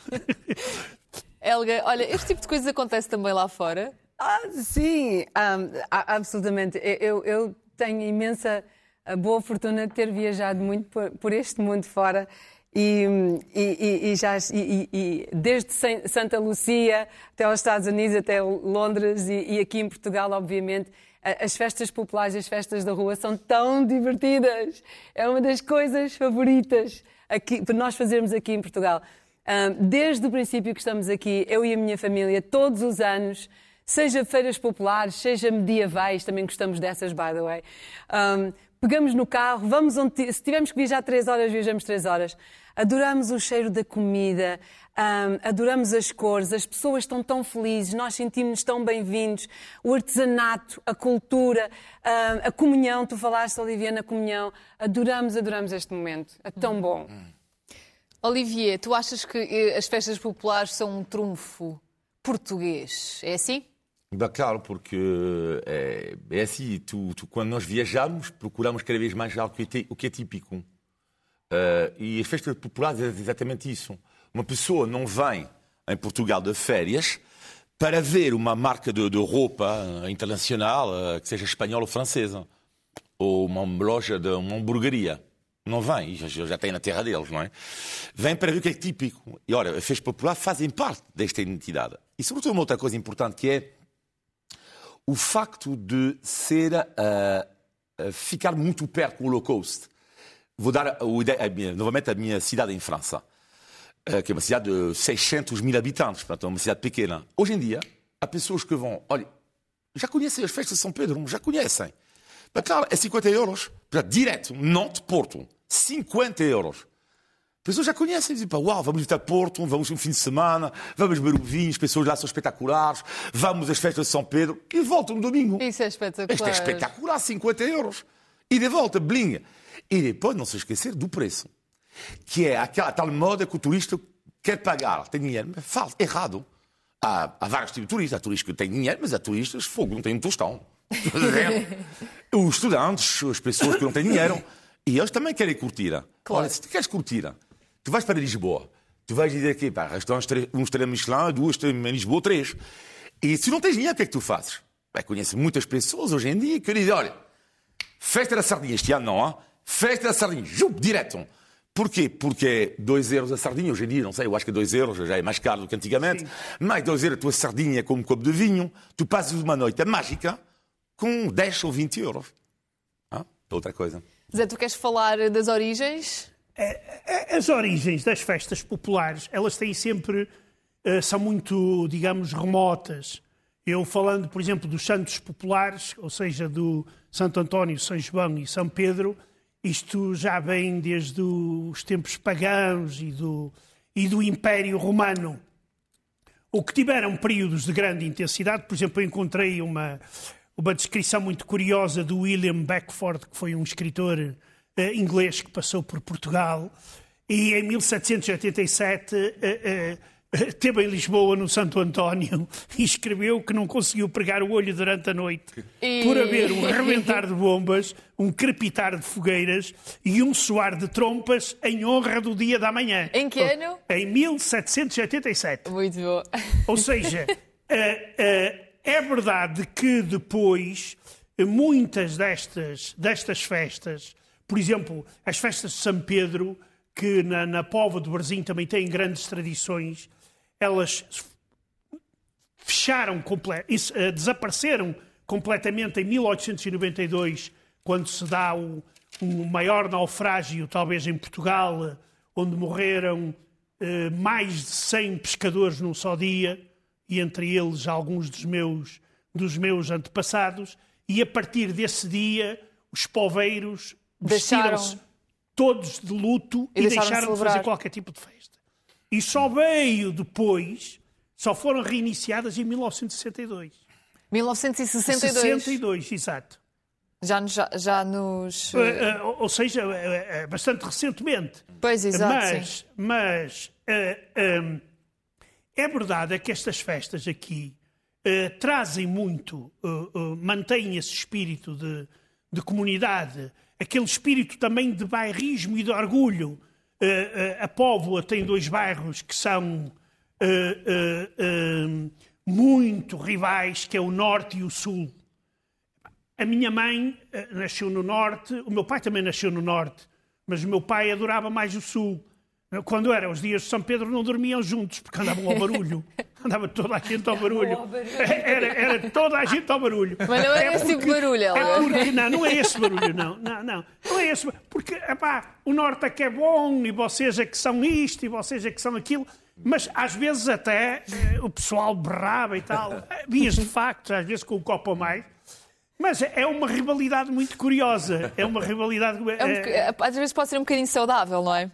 [SPEAKER 1] Helga, olha, este tipo de coisas acontece também lá fora?
[SPEAKER 3] Ah, sim, a- absolutamente. Eu, eu tenho imensa ah, boa fortuna de ter viajado muito por, por este mundo fora. E, e- e- já, e- desde San- Santa Lucia até aos Estados Unidos, até Londres e, aqui em Portugal, obviamente, as festas populares, as festas da rua são tão divertidas. É uma das coisas favoritas aqui, para nós fazermos aqui em Portugal. Desde o princípio que estamos aqui, eu e a minha família, todos os anos, seja feiras populares, seja medievais, também gostamos dessas, by the way. ahm, pegamos no carro, vamos onde. Se tivermos que viajar três horas, viajamos três horas. Adoramos o cheiro da comida, ahm, adoramos as cores, as pessoas estão tão felizes, nós sentimos-nos tão bem-vindos. O artesanato, a cultura, ahm, a comunhão, tu falaste, Olivia, na comunhão. Adoramos, adoramos este momento. É tão bom.
[SPEAKER 1] Olivier, tu achas que eh, as festas populares são um trunfo português? É assim?
[SPEAKER 4] Bah, claro, porque é, é assim, tu, tu- quando nós viajamos, procuramos cada vez mais algo que é, o que é típico. Eh, e as festas populares é exatamente isso. Uma pessoa não vem em Portugal de férias para ver uma marca de, de roupa eh, internacional, que seja espanhola ou francesa, ou uma loja de uma hamburgueria. Não vem, já, já tem na terra deles, não é? Vem para ver o que é típico. E olha, as festas populares fazem parte desta identidade. E sobretudo uma outra coisa importante que é o facto de ser ah, ficar muito perto do Holocausto. Vou dar ide- a minha- novamente a minha cidade em França, ah, que é uma cidade de 600 mil habitantes, portanto é uma cidade pequena. Hoje em dia, há pessoas que vão, olha, já conhecem as festas de São Pedro, já conhecem. Mas claro, é 50 euros, portanto, direto, Nantes-Porto, 50 euros. As pessoas já conhecem, dizem, pá, uau, vamos visitar Porto, vamos um fim de semana, vamos beber um vinho, as pessoas lá são espetaculares, vamos às festas de São Pedro e voltam no domingo.
[SPEAKER 1] Isso é espetacular.
[SPEAKER 4] Isto é espetacular, 50 euros. E de volta, bling. E depois, não se esquecer do preço. Que é aquela tal moda que o turista quer pagar, tem dinheiro, mas faz errado. Há, há vários tipos de turistas. Há turistas que têm dinheiro, mas há turistas, fogo, não têm um tostão. Os estudantes, as pessoas que não têm dinheiro, e eles também querem curtir.
[SPEAKER 1] Claro.
[SPEAKER 4] Olha, se tu queres curtir, tu vais para Lisboa, tu vais dizer aqui, pá, três- um estrela Michelin, duas estrelas em Lisboa, três. E se não tens dinheiro, o que é que tu fazes? Bem, conheço muitas pessoas hoje em dia que dizem, olha, festa da sardinha este ano não, hã? festa da sardinha, jup, direto. Porquê? Porque é 2 euros a sardinha, hoje em dia, não sei, eu acho que 2 euros já é mais caro do que antigamente, mas 2 euros a tua sardinha como um copo de vinho, tu passas uma noite mágica com 10 ou 20 euros. Hã? Outra coisa.
[SPEAKER 1] Zé, tu queres falar das origens?
[SPEAKER 2] As origens das festas populares, elas têm sempre, eh, são muito, digamos, remotas. Eu falando, por exemplo, dos santos populares, ou seja, do Santo António, São João e São Pedro, isto já vem desde os tempos pagãos e do, e do Império Romano. O que tiveram períodos de grande intensidade, por exemplo, eu encontrei uma, uma descrição muito curiosa do William Beckford, que foi um escritor inglês que passou por Portugal, e em 1787 eh, eh, esteve em Lisboa, no Santo António, e escreveu que não conseguiu pregar o olho durante a noite
[SPEAKER 1] E-
[SPEAKER 2] por haver um arrebentar de bombas, um crepitar de fogueiras e um soar de trompas em honra do dia da manhã.
[SPEAKER 1] Em que ano?
[SPEAKER 2] Em 1787.
[SPEAKER 1] Muito bom.
[SPEAKER 2] Ou seja, eh, eh, é verdade que depois eh, muitas destas, destas festas, por exemplo, as festas de São Pedro, que na, na do Brasil também têm grandes tradições, elas fecharam, comple- eh, desapareceram completamente em 1892, quando se dá o, o maior naufrágio, talvez em Portugal, onde morreram eh, mais de 100 pescadores num só dia, e entre eles alguns dos meus, dos meus antepassados, e a partir desse dia os poveiros vestiram-se todos de luto
[SPEAKER 1] E
[SPEAKER 2] e,
[SPEAKER 1] deixaram de
[SPEAKER 2] deixaram de fazer qualquer tipo de festa. E só veio depois, só foram reiniciadas em 1962.
[SPEAKER 1] 1962.
[SPEAKER 2] 62, exato.
[SPEAKER 1] Já nos. Já, já nos...
[SPEAKER 2] Eh, eh, ou seja, eh, bastante recentemente.
[SPEAKER 1] Pois, exato. sim.
[SPEAKER 2] mas mas eh, é verdade é que estas festas aqui trazem muito, mantêm esse espírito de, de comunidade, aquele espírito também de bairrismo e de orgulho. Eh, eh, a Póvoa tem dois bairros que são eh, muito rivais, que é o Norte e o Sul. A minha mãe nasceu no Norte, o meu pai também nasceu no Norte, mas o meu pai adorava mais o Sul. Quando eram os dias de São Pedro não dormiam juntos, porque andavam ao barulho. Andava toda a gente ao barulho. Era, era toda a gente ao barulho.
[SPEAKER 1] Mas não era esse tipo de barulho,
[SPEAKER 2] É porque, não, não é esse barulho, não. Não, não. Não é esse Porque, epá, o Norte é que é bom, e vocês é que são isto, e vocês é que são aquilo. Mas às vezes até eh, o pessoal berrava e tal. Eh, Vias de facto, às vezes com um copo a mais. Mas é uma rivalidade muito curiosa. É uma rivalidade.
[SPEAKER 1] É um
[SPEAKER 2] eh,
[SPEAKER 1] Às vezes pode ser um bocadinho saudável, não é?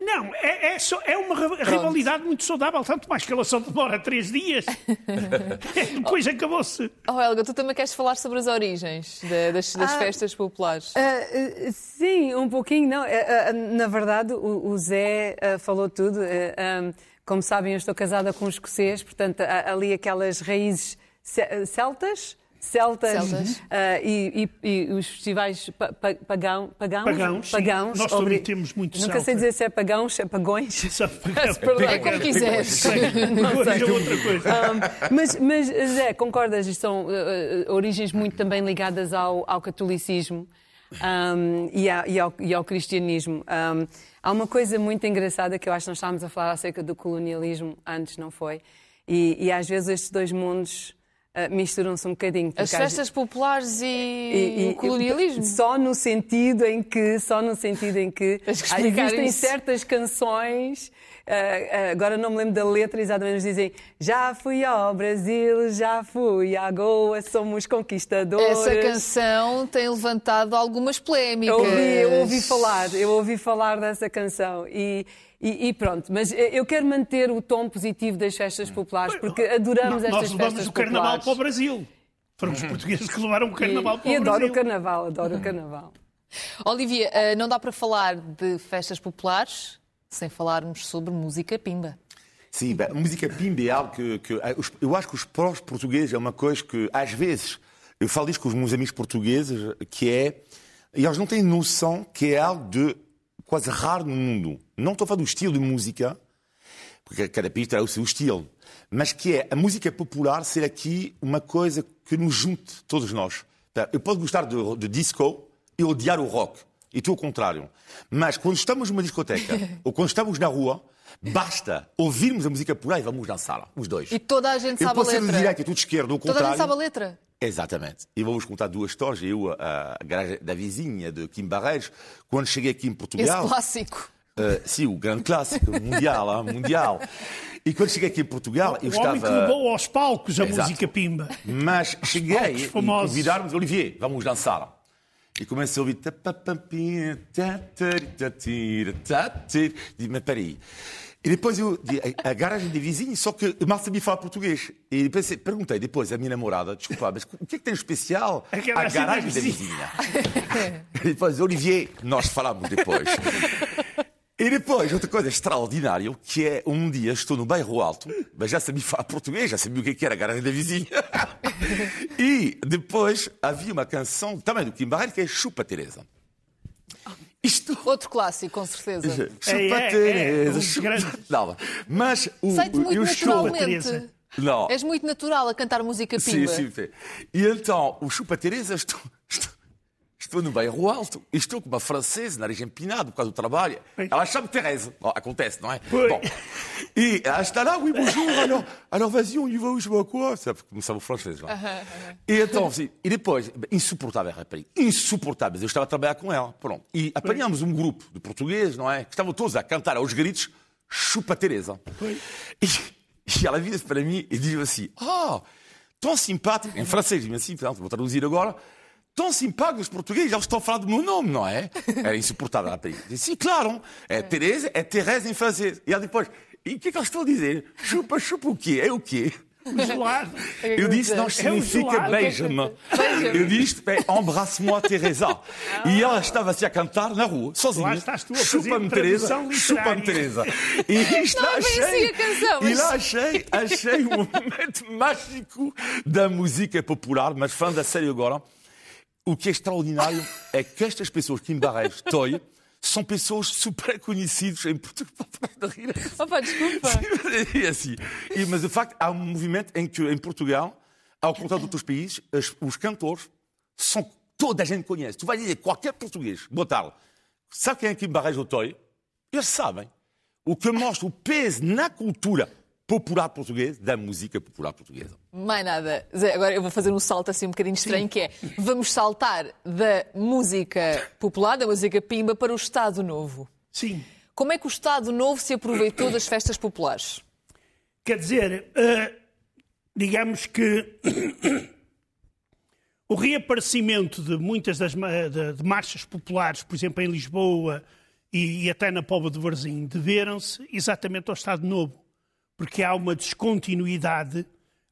[SPEAKER 2] Não, é, é, só- é uma ri- rivalidade muito saudável, tanto mais que ela só demora três dias. Depois acabou-se.
[SPEAKER 1] Oh, Helga, tu também queres falar sobre as origens da- das, das
[SPEAKER 3] Ah.
[SPEAKER 1] festas populares?
[SPEAKER 3] Ah, sim, um pouquinho, não. Ah, na verdade, o, o Zé falou tudo. Ah, como sabem, eu estou casada com um escocês, portanto, há ali aquelas raízes ce- celtas. Celtas,
[SPEAKER 1] Celtas.
[SPEAKER 3] ah, e, e- e os festivais pa- pa- pagão, pagãos.
[SPEAKER 2] Pagãos, sim.
[SPEAKER 3] pagãos
[SPEAKER 2] Nós
[SPEAKER 3] obri-
[SPEAKER 2] também temos muito
[SPEAKER 3] Nunca
[SPEAKER 2] celta.
[SPEAKER 3] sei dizer se é pagãos, se é pagões.
[SPEAKER 2] Só-
[SPEAKER 1] Perdão, é como quiseres.
[SPEAKER 2] Agora é outra coisa.
[SPEAKER 3] Um, mas, mas, Zé, concordas? Isto são uh, uh, origens muito também ligadas ao, ao catolicismo um, e, a- e ao, e ao cristianismo. Um, há uma coisa muito engraçada que eu acho que nós estávamos a falar acerca do colonialismo antes, não foi? E, e às vezes estes dois mundos uh, misturam-se um bocadinho.
[SPEAKER 1] As festas populares e,
[SPEAKER 3] e-
[SPEAKER 1] o
[SPEAKER 3] e-
[SPEAKER 1] colonialismo.
[SPEAKER 3] Só no sentido em que, só no sentido em que,
[SPEAKER 1] que
[SPEAKER 3] existem
[SPEAKER 1] isso.
[SPEAKER 3] certas canções, ah, ah, agora não me lembro da letra exatamente, mas dizem já fui ao Brasil, já fui à Goa, somos conquistadores.
[SPEAKER 1] Essa canção tem levantado algumas polémicas.
[SPEAKER 3] Eu ouvi, eu ouvi falar, eu ouvi falar dessa canção e, e- e pronto, mas eu quero manter o tom positivo das festas populares porque adoramos
[SPEAKER 2] Nós
[SPEAKER 3] estas
[SPEAKER 2] levamos
[SPEAKER 3] festas
[SPEAKER 2] o carnaval
[SPEAKER 3] populares.
[SPEAKER 2] para o Brasil. Foram os portugueses que levaram o carnaval para
[SPEAKER 3] e, e
[SPEAKER 2] o
[SPEAKER 3] adoro
[SPEAKER 2] Brasil.
[SPEAKER 3] o carnaval, adoro o carnaval.
[SPEAKER 1] Olivia, eh, não dá para falar de festas populares sem falarmos sobre música pimba.
[SPEAKER 4] Sim, bem, a música pimba é algo que, que- os- eu acho que os próprios portugueses é uma coisa que, às vezes, eu falo isto com os meus amigos portugueses, que é, e eles não têm noção que é algo de quase raro no mundo. Não estou a falar do estilo de música, porque cada país terá o seu estilo, mas que é a música popular ser aqui uma coisa que nos junte, todos nós. Tá, Eu posso gostar de, de disco e odiar o rock, e tu ao contrário. Mas quando estamos numa discoteca ou quando estamos na rua, basta ouvirmos a música popular e vamos dançar, os dois.
[SPEAKER 1] E toda a gente
[SPEAKER 4] Eu
[SPEAKER 1] sabe a
[SPEAKER 4] posso ser do
[SPEAKER 1] letra.
[SPEAKER 4] direito e tu de esquerda, ou ao
[SPEAKER 1] Toda a
[SPEAKER 4] contrário.
[SPEAKER 1] gente sabe a letra.
[SPEAKER 4] Exatamente. E vou-vos contar duas histórias. Eu, a, garagem da vizinha de Kim Barreiros, quando cheguei aqui em
[SPEAKER 1] Esse
[SPEAKER 4] Portugal.
[SPEAKER 1] clássico.
[SPEAKER 4] Uh, sim, o grande clássico, mundial, hein, mundial. E quando cheguei aqui em Portugal, eu
[SPEAKER 2] O homem que
[SPEAKER 4] estava.
[SPEAKER 2] levou aos palcos a
[SPEAKER 4] Exato.
[SPEAKER 2] música pimba.
[SPEAKER 4] Mas cheguei e
[SPEAKER 2] famosos.
[SPEAKER 4] convidaram-nos, Olivier, vamos dançar. E comecei a ouvir. mas peraí. E depois eu, a garagem de vizinho, só que eu mal sabia falar português. E pensei, perguntei depois à minha namorada, desculpa, mas o que é que tem de especial
[SPEAKER 2] A
[SPEAKER 4] a
[SPEAKER 2] garagem
[SPEAKER 4] garagem,
[SPEAKER 2] da
[SPEAKER 4] da vizinha? e depois, Olivier, nós falamos depois. E depois, outra coisa extraordinária, que é um dia estou no bairro alto, mas já sabia falar português, já sabia o que é que era a garagem da vizinha. e depois havia uma canção também do Kim Barreiro que é Chupa Teresa. Isto.
[SPEAKER 1] Outro clássico, com certeza.
[SPEAKER 4] Chupa
[SPEAKER 2] É, é, é,
[SPEAKER 4] Teresa,
[SPEAKER 2] um
[SPEAKER 4] chupa...
[SPEAKER 2] grande-
[SPEAKER 4] Não, mas o, eu estou-
[SPEAKER 1] naturalmente.
[SPEAKER 2] Teresa.
[SPEAKER 4] Não.
[SPEAKER 1] És muito natural a cantar música
[SPEAKER 4] Sim,
[SPEAKER 1] pimba.
[SPEAKER 4] sim, sim. E então, o Chupa Teresa, estou, estou, no bairro alto, e estou com uma francesa, nariz empinado, por causa do trabalho. Ela chama Teresa. Bom, acontece, não é?
[SPEAKER 2] Pois.
[SPEAKER 4] Bom, Et à ce là oui, bonjour, alors, alors vas-y, on y va, je vois quoi. Ça começava o francês lá. E então, assim, e depois, insuportável a rapariga, insuportável. Eu estava a trabalhar com ela, pronto. E apanhámos um grupo de portugueses, não é? Que estavam todos a cantar aos gritos, chupa Teresa. E, e ela vira para mim e diz assim, ah, tão simpático, em francês, diz assim, vou traduzir agora, tão simpático os portugueses, eles estão a falar do meu nome, não é? Era insuportável a rapariga. Disse, sim, claro, é Teresa, é Teresa em francês. E ela depois, e o que é que eles estão a dizer? Chupa, chupa o quê? É o quê?
[SPEAKER 2] Gelado.
[SPEAKER 4] Eu disse, não significa
[SPEAKER 2] gelado.
[SPEAKER 4] beija-me. Eu disse, é, embrasse-moi, Teresa. E ela estava assim a cantar na rua, sozinha. Chupa-me, Teresa. Chupa-me. Teresa. E isto
[SPEAKER 1] Não é
[SPEAKER 4] achei.
[SPEAKER 1] a canção,
[SPEAKER 4] E
[SPEAKER 1] mas-
[SPEAKER 4] lá achei, achei um momento mágico da música popular, mas falando a sério agora, o que é extraordinário é que estas pessoas que embarreiam Toy são pessoas super conhecidas em Portugal.
[SPEAKER 1] Opa, desculpa.
[SPEAKER 4] E assim. E, mas, de facto, há um movimento em que, em Portugal, ao contrário de outros países, as- os cantores são. Toda a gente conhece. Tu vais dizer qualquer português, boa tarde, sabe quem é que embarreja o Toy? Eles sabem. O que mostra o peso na cultura popular portuguesa, da música popular portuguesa.
[SPEAKER 1] Mais nada. Zé, agora eu vou fazer um salto assim um bocadinho estranho, que é vamos saltar da música popular, da música pimba, para o Estado Novo.
[SPEAKER 2] Sim.
[SPEAKER 1] Como é que o Estado Novo se aproveitou das festas populares?
[SPEAKER 2] Quer dizer, eh, digamos que o reaparecimento de muitas das de, de marchas populares, por exemplo, em Lisboa e, e até na Póvoa de Varzim, deveram-se exatamente ao Estado Novo, porque há uma descontinuidade,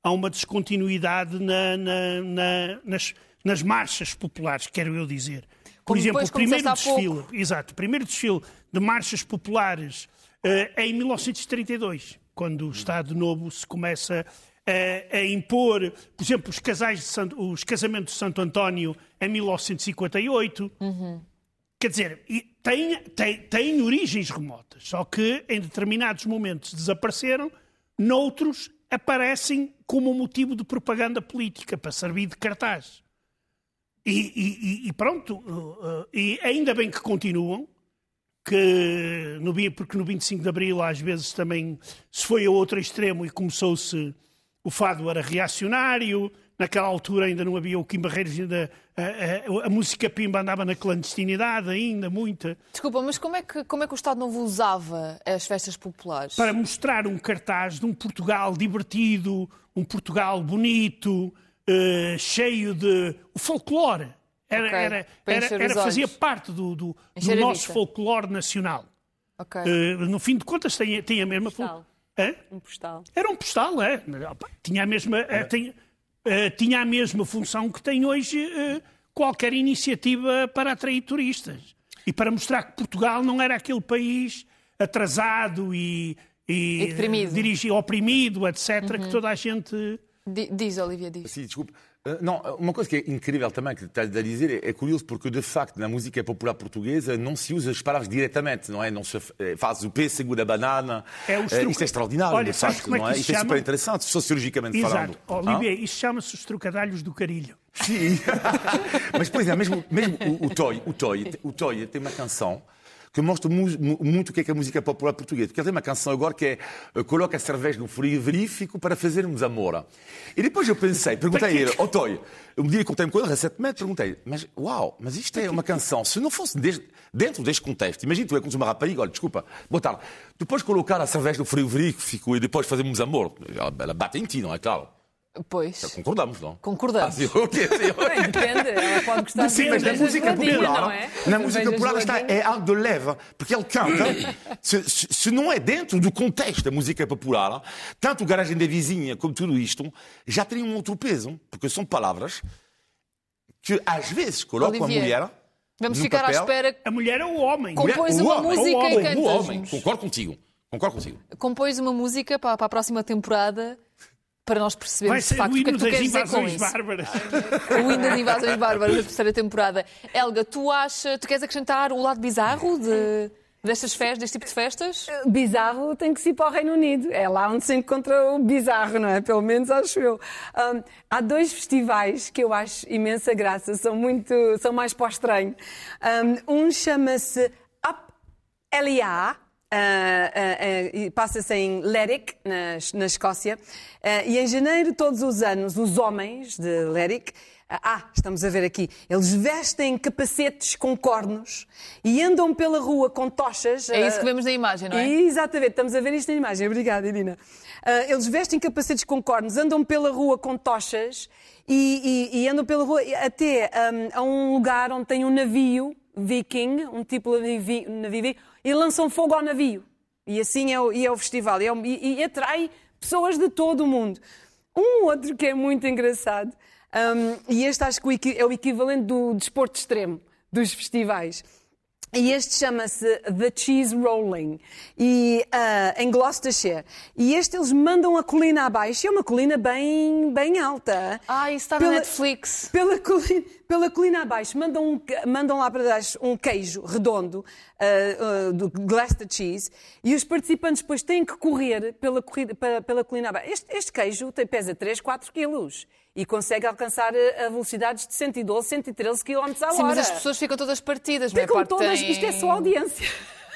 [SPEAKER 2] há uma descontinuidade na- na- na- nas, nas marchas populares, quero eu dizer. Por
[SPEAKER 1] Como
[SPEAKER 2] exemplo,
[SPEAKER 1] depois,
[SPEAKER 2] o primeiro desfile Exato. O primeiro desfile de marchas populares eh, é em 1932, quando o Estado Novo se começa a, a impor, por exemplo, os, casais de Santo- os casamentos de Santo António em 1958. Quer dizer, tem, tem, tem origens remotas, só que em determinados momentos desapareceram, noutros aparecem como motivo de propaganda política, para servir de cartaz. E, e- e- pronto, uh, uh, e ainda bem que continuam, que no, porque no 25 de Abril às vezes também se foi a outro extremo e começou-se, o fado era reacionário, naquela altura ainda não havia o Kim Barreiros, ainda, a, a- a música pimba andava na clandestinidade ainda, muita,
[SPEAKER 1] Desculpa, mas como é que, como é que o Estado Novo usava as festas populares?
[SPEAKER 2] para mostrar um cartaz de um Portugal divertido, um Portugal bonito, eh, cheio de. o folclore. Era,
[SPEAKER 1] Ok,
[SPEAKER 2] era, era, era- fazia parte do, do- do nosso
[SPEAKER 1] vista.
[SPEAKER 2] folclore nacional.
[SPEAKER 1] Ok.
[SPEAKER 2] Eh, no fim de contas, tem, tem a mesma. fol-
[SPEAKER 3] Postal.
[SPEAKER 2] Hã?
[SPEAKER 3] Um postal.
[SPEAKER 2] Era um postal, é. Opa, Tinha a mesma, eh, eh, tinha a mesma função que tem hoje eh, qualquer iniciativa para atrair turistas. E para mostrar que Portugal não era aquele país atrasado e,
[SPEAKER 1] E
[SPEAKER 2] eh, dirigi- oprimido, etc., que toda a gente.
[SPEAKER 1] Di- Diz, Olivia, diz.
[SPEAKER 4] Sim, desculpe. Uh, Não, uma coisa que é incrível também, que estás a dizer, é, é curioso porque, de facto, na música popular portuguesa não se usa as palavras diretamente, não é? Não se eh, faz o pêssego da banana.
[SPEAKER 2] É o
[SPEAKER 4] Eh,
[SPEAKER 2] estruca-
[SPEAKER 4] Isto é extraordinário,
[SPEAKER 2] Olha,
[SPEAKER 4] de facto,
[SPEAKER 2] como é
[SPEAKER 4] não é? Isto é
[SPEAKER 2] chama?
[SPEAKER 4] super interessante, sociologicamente falando.
[SPEAKER 2] Exato. Olivia, isso chama-se os trocadalhos do carilho.
[SPEAKER 4] Sim. Mas, por exemplo, mesmo, mesmo o, o Toy, o Toy, o Toy tem uma canção que mostra mu- mu- muito o que é, que a música popular portuguesa. Porque ele tem uma canção agora que é eh, Coloca a cerveja no frigorífico para fazermos amor. E depois eu pensei, perguntei a ele, Toy, um dia contei-me com ele recentemente, perguntei, mas uau, mas isto é uma canção, se não fosse desde- dentro deste contexto, imagina tu é com uma rapariga, olha, desculpa, boa tarde, depois colocar a cerveja no frigorífico e depois fazermos amor, ela bate em ti, não é claro?
[SPEAKER 1] Pois.
[SPEAKER 4] Concordamos, não?
[SPEAKER 1] Concordamos.
[SPEAKER 4] Ah.
[SPEAKER 3] Bem, depende, ela pode gostar de
[SPEAKER 4] Sim, mas na música popular,
[SPEAKER 3] não é?
[SPEAKER 4] na música popular está, é algo de leve, porque ele canta. se, se- se não é dentro do contexto da música popular, tanto o garagem da vizinha como tudo isto, já tem um outro peso, porque são palavras que às vezes colocam
[SPEAKER 1] Olivier,
[SPEAKER 4] a mulher.
[SPEAKER 1] Vamos
[SPEAKER 4] no
[SPEAKER 1] ficar
[SPEAKER 4] papel,
[SPEAKER 1] à espera.
[SPEAKER 2] A mulher é o homem.
[SPEAKER 1] Com- Compões
[SPEAKER 4] o
[SPEAKER 1] uma
[SPEAKER 4] homem,
[SPEAKER 1] música
[SPEAKER 4] o
[SPEAKER 1] e
[SPEAKER 4] homem,
[SPEAKER 1] cantas-nos.
[SPEAKER 4] O homem, concordo contigo. Concordo contigo.
[SPEAKER 1] Compões uma música para, para a próxima temporada para nós percebermos de facto
[SPEAKER 2] o
[SPEAKER 1] o que é que tu queres dizer com
[SPEAKER 2] invasões
[SPEAKER 1] isso.
[SPEAKER 2] bárbaras.
[SPEAKER 1] O hino das invasões bárbaras da terceira temporada. Helga, tu achas, tu queres acrescentar o lado bizarro de, destas festas, deste tipo de festas?
[SPEAKER 3] Bizarro tem que se ir para o Reino Unido. É lá onde se encontra o bizarro, não é? Pelo menos acho eu. Hum, há dois festivais que eu acho imensa graça, são muito, são mais para o estranho. Hum, um chama-se Up LA Uh, uh, Passa-se em Lerwick, na, na Escócia. e em janeiro, todos os anos, os homens de Lerwick ah, estamos a ver aqui. Eles vestem capacetes com cornos e andam pela rua com tochas.
[SPEAKER 1] É isso que vemos na imagem, não é?
[SPEAKER 3] Exatamente, estamos a ver isto na imagem. Obrigada, Irina. Eles vestem capacetes com cornos, andam pela rua com tochas e, e, e andam pela rua até um, a um lugar onde tem um navio viking, um tipo de navio, e lançam fogo ao navio. E assim é o, e é o festival. E, é, e, e atrai pessoas de todo o mundo. Um outro que é muito engraçado um, e este acho que é o equivalente do desporto extremo dos festivais. E este chama-se The Cheese Rolling, e, uh, em Gloucestershire. E este eles mandam a colina abaixo, e é uma colina bem, bem alta.
[SPEAKER 1] Ah, isso está pela, na Netflix.
[SPEAKER 3] Pela colina, pela colina abaixo, mandam, um, mandam lá para baixo um queijo redondo, uh, uh, do Gloucester Cheese, e os participantes depois têm que correr pela, corrida, pela, pela colina abaixo. Este, este queijo tem, pesa 3, 4 quilos e consegue alcançar a velocidades de 112, 113 km a hora.
[SPEAKER 1] Sim, mas as pessoas ficam todas partidas,
[SPEAKER 3] ficam
[SPEAKER 1] não
[SPEAKER 3] é? todas, isto é só audiência.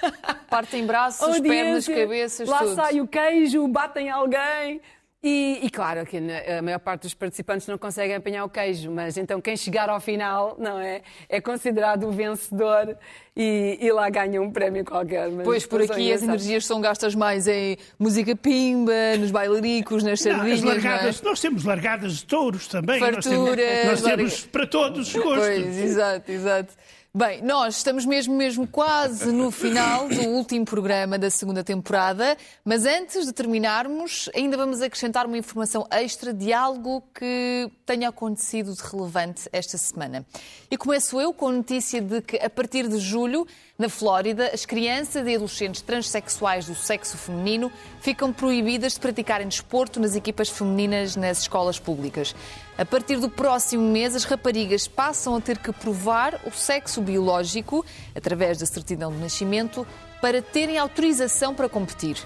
[SPEAKER 1] Partem braços, audiência, pernas, cabeças,
[SPEAKER 3] lá
[SPEAKER 1] tudo.
[SPEAKER 3] sai o queijo, batem alguém. E, e, claro que a maior parte dos participantes não conseguem apanhar o queijo, mas então quem chegar ao final, não é? É considerado o vencedor e, e lá ganha um prémio qualquer.
[SPEAKER 1] Mas pois, por aqui as energias são gastas mais em música pimba, nos bailaricos, nas sardinhas. Não,
[SPEAKER 2] largadas,
[SPEAKER 1] não
[SPEAKER 2] é? Nós temos largadas de touros também.
[SPEAKER 1] Farturas.
[SPEAKER 2] Nós temos, nós temos para todos os gostos.
[SPEAKER 1] Pois, exato, exato. Bem, nós estamos mesmo, mesmo quase no final do último programa da segunda temporada, mas antes de terminarmos, ainda vamos acrescentar uma informação extra de algo que tenha acontecido de relevante esta semana. E começo eu com a notícia de que, a partir de julho, na Flórida, as crianças e adolescentes transexuais do sexo feminino ficam proibidas de praticarem desporto nas equipas femininas nas escolas públicas. A partir do próximo mês, as raparigas passam a ter que provar o sexo biológico, através da certidão de nascimento, para terem autorização para competir.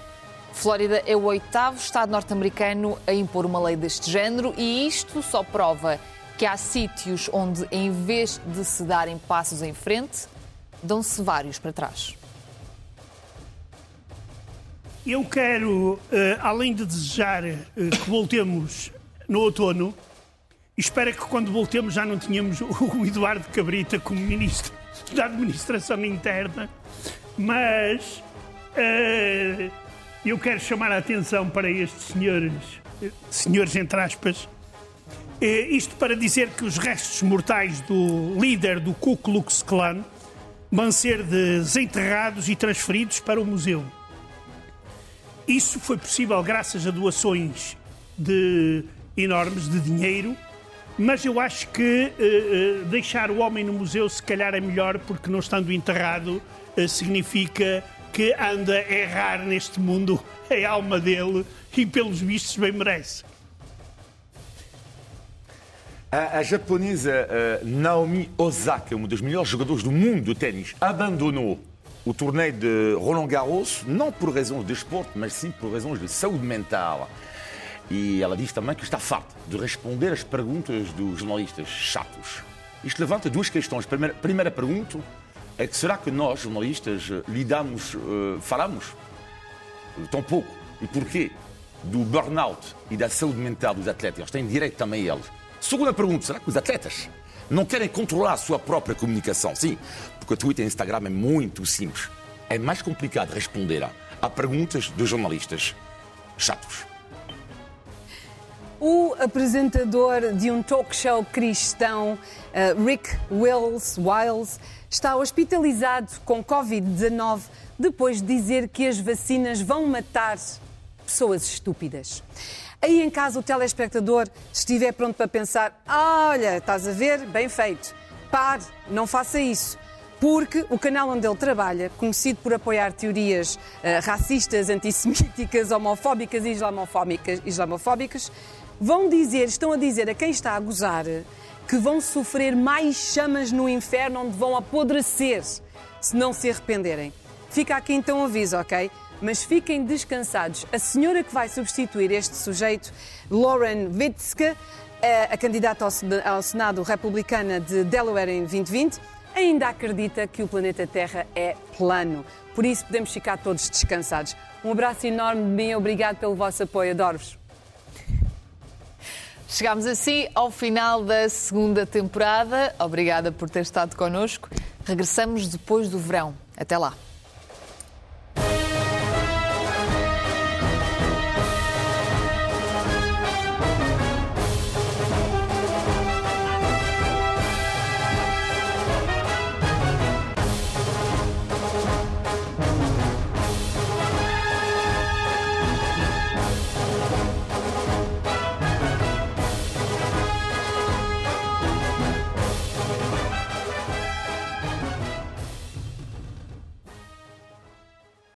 [SPEAKER 1] Flórida é o oitavo estado norte-americano a impor uma lei deste género e isto só prova que há sítios onde, em vez de se darem passos em frente, dão-se vários para trás.
[SPEAKER 2] Eu quero, eh, além de desejar eh, que voltemos no outono, espero que quando voltemos já não tenhamos o Eduardo Cabrita como Ministro da Administração Interna, mas uh, eu quero chamar a atenção para estes senhores, senhores entre aspas, uh, isto para dizer que os restos mortais do líder do Ku Klux Klan vão ser desenterrados e transferidos para o museu. Isso foi possível graças a doações de enormes de dinheiro mas eu acho que uh, uh, deixar o homem no museu se calhar é melhor, porque não estando enterrado uh, significa que anda a errar neste mundo a alma dele e, pelos vistos, bem merece.
[SPEAKER 4] A, a japonesa Naomi Osaka, uma das melhores jogadoras do mundo de ténis, abandonou o torneio de Roland Garros, não por razões de esporte, mas sim por razões de saúde mental. E ela diz também que está farta de responder as perguntas dos jornalistas chatos. Isto levanta duas questões. Primeira, primeira pergunta é que será que nós, jornalistas, lidamos, uh, falamos tão pouco? E porquê? Do burnout e da saúde mental dos atletas. Eles têm direito também eles. Segunda pergunta, será que os atletas não querem controlar a sua própria comunicação? Sim, porque o Twitter e o Instagram é muito simples. É mais complicado responder a perguntas dos jornalistas chatos.
[SPEAKER 3] O apresentador de um talk show cristão, uh, Rick Wills, Wiles, está hospitalizado com Covid-19 depois de dizer que as vacinas vão matar pessoas estúpidas. Aí em casa o telespectador estiver pronto para pensar: ah, olha, estás a ver? Bem feito. Pare, não faça isso. Porque o canal onde ele trabalha, conhecido por apoiar teorias uh, racistas, antissemíticas, homofóbicas e islamofóbicas, islamofóbicas vão dizer, estão a dizer a quem está a gozar que vão sofrer mais chamas no inferno onde vão apodrecer se não se arrependerem. Fica aqui então o aviso, ok? Mas fiquem descansados. A senhora que vai substituir este sujeito, Lauren Witzke, a candidata ao Senado republicana de Delaware em 2020, ainda acredita que o planeta Terra é plano. Por isso podemos ficar todos descansados. Um abraço enorme de mim, obrigado pelo vosso apoio, adoro-vos.
[SPEAKER 1] Chegámos assim ao final da segunda temporada. Obrigada por ter estado connosco. Regressamos depois do verão. Até lá.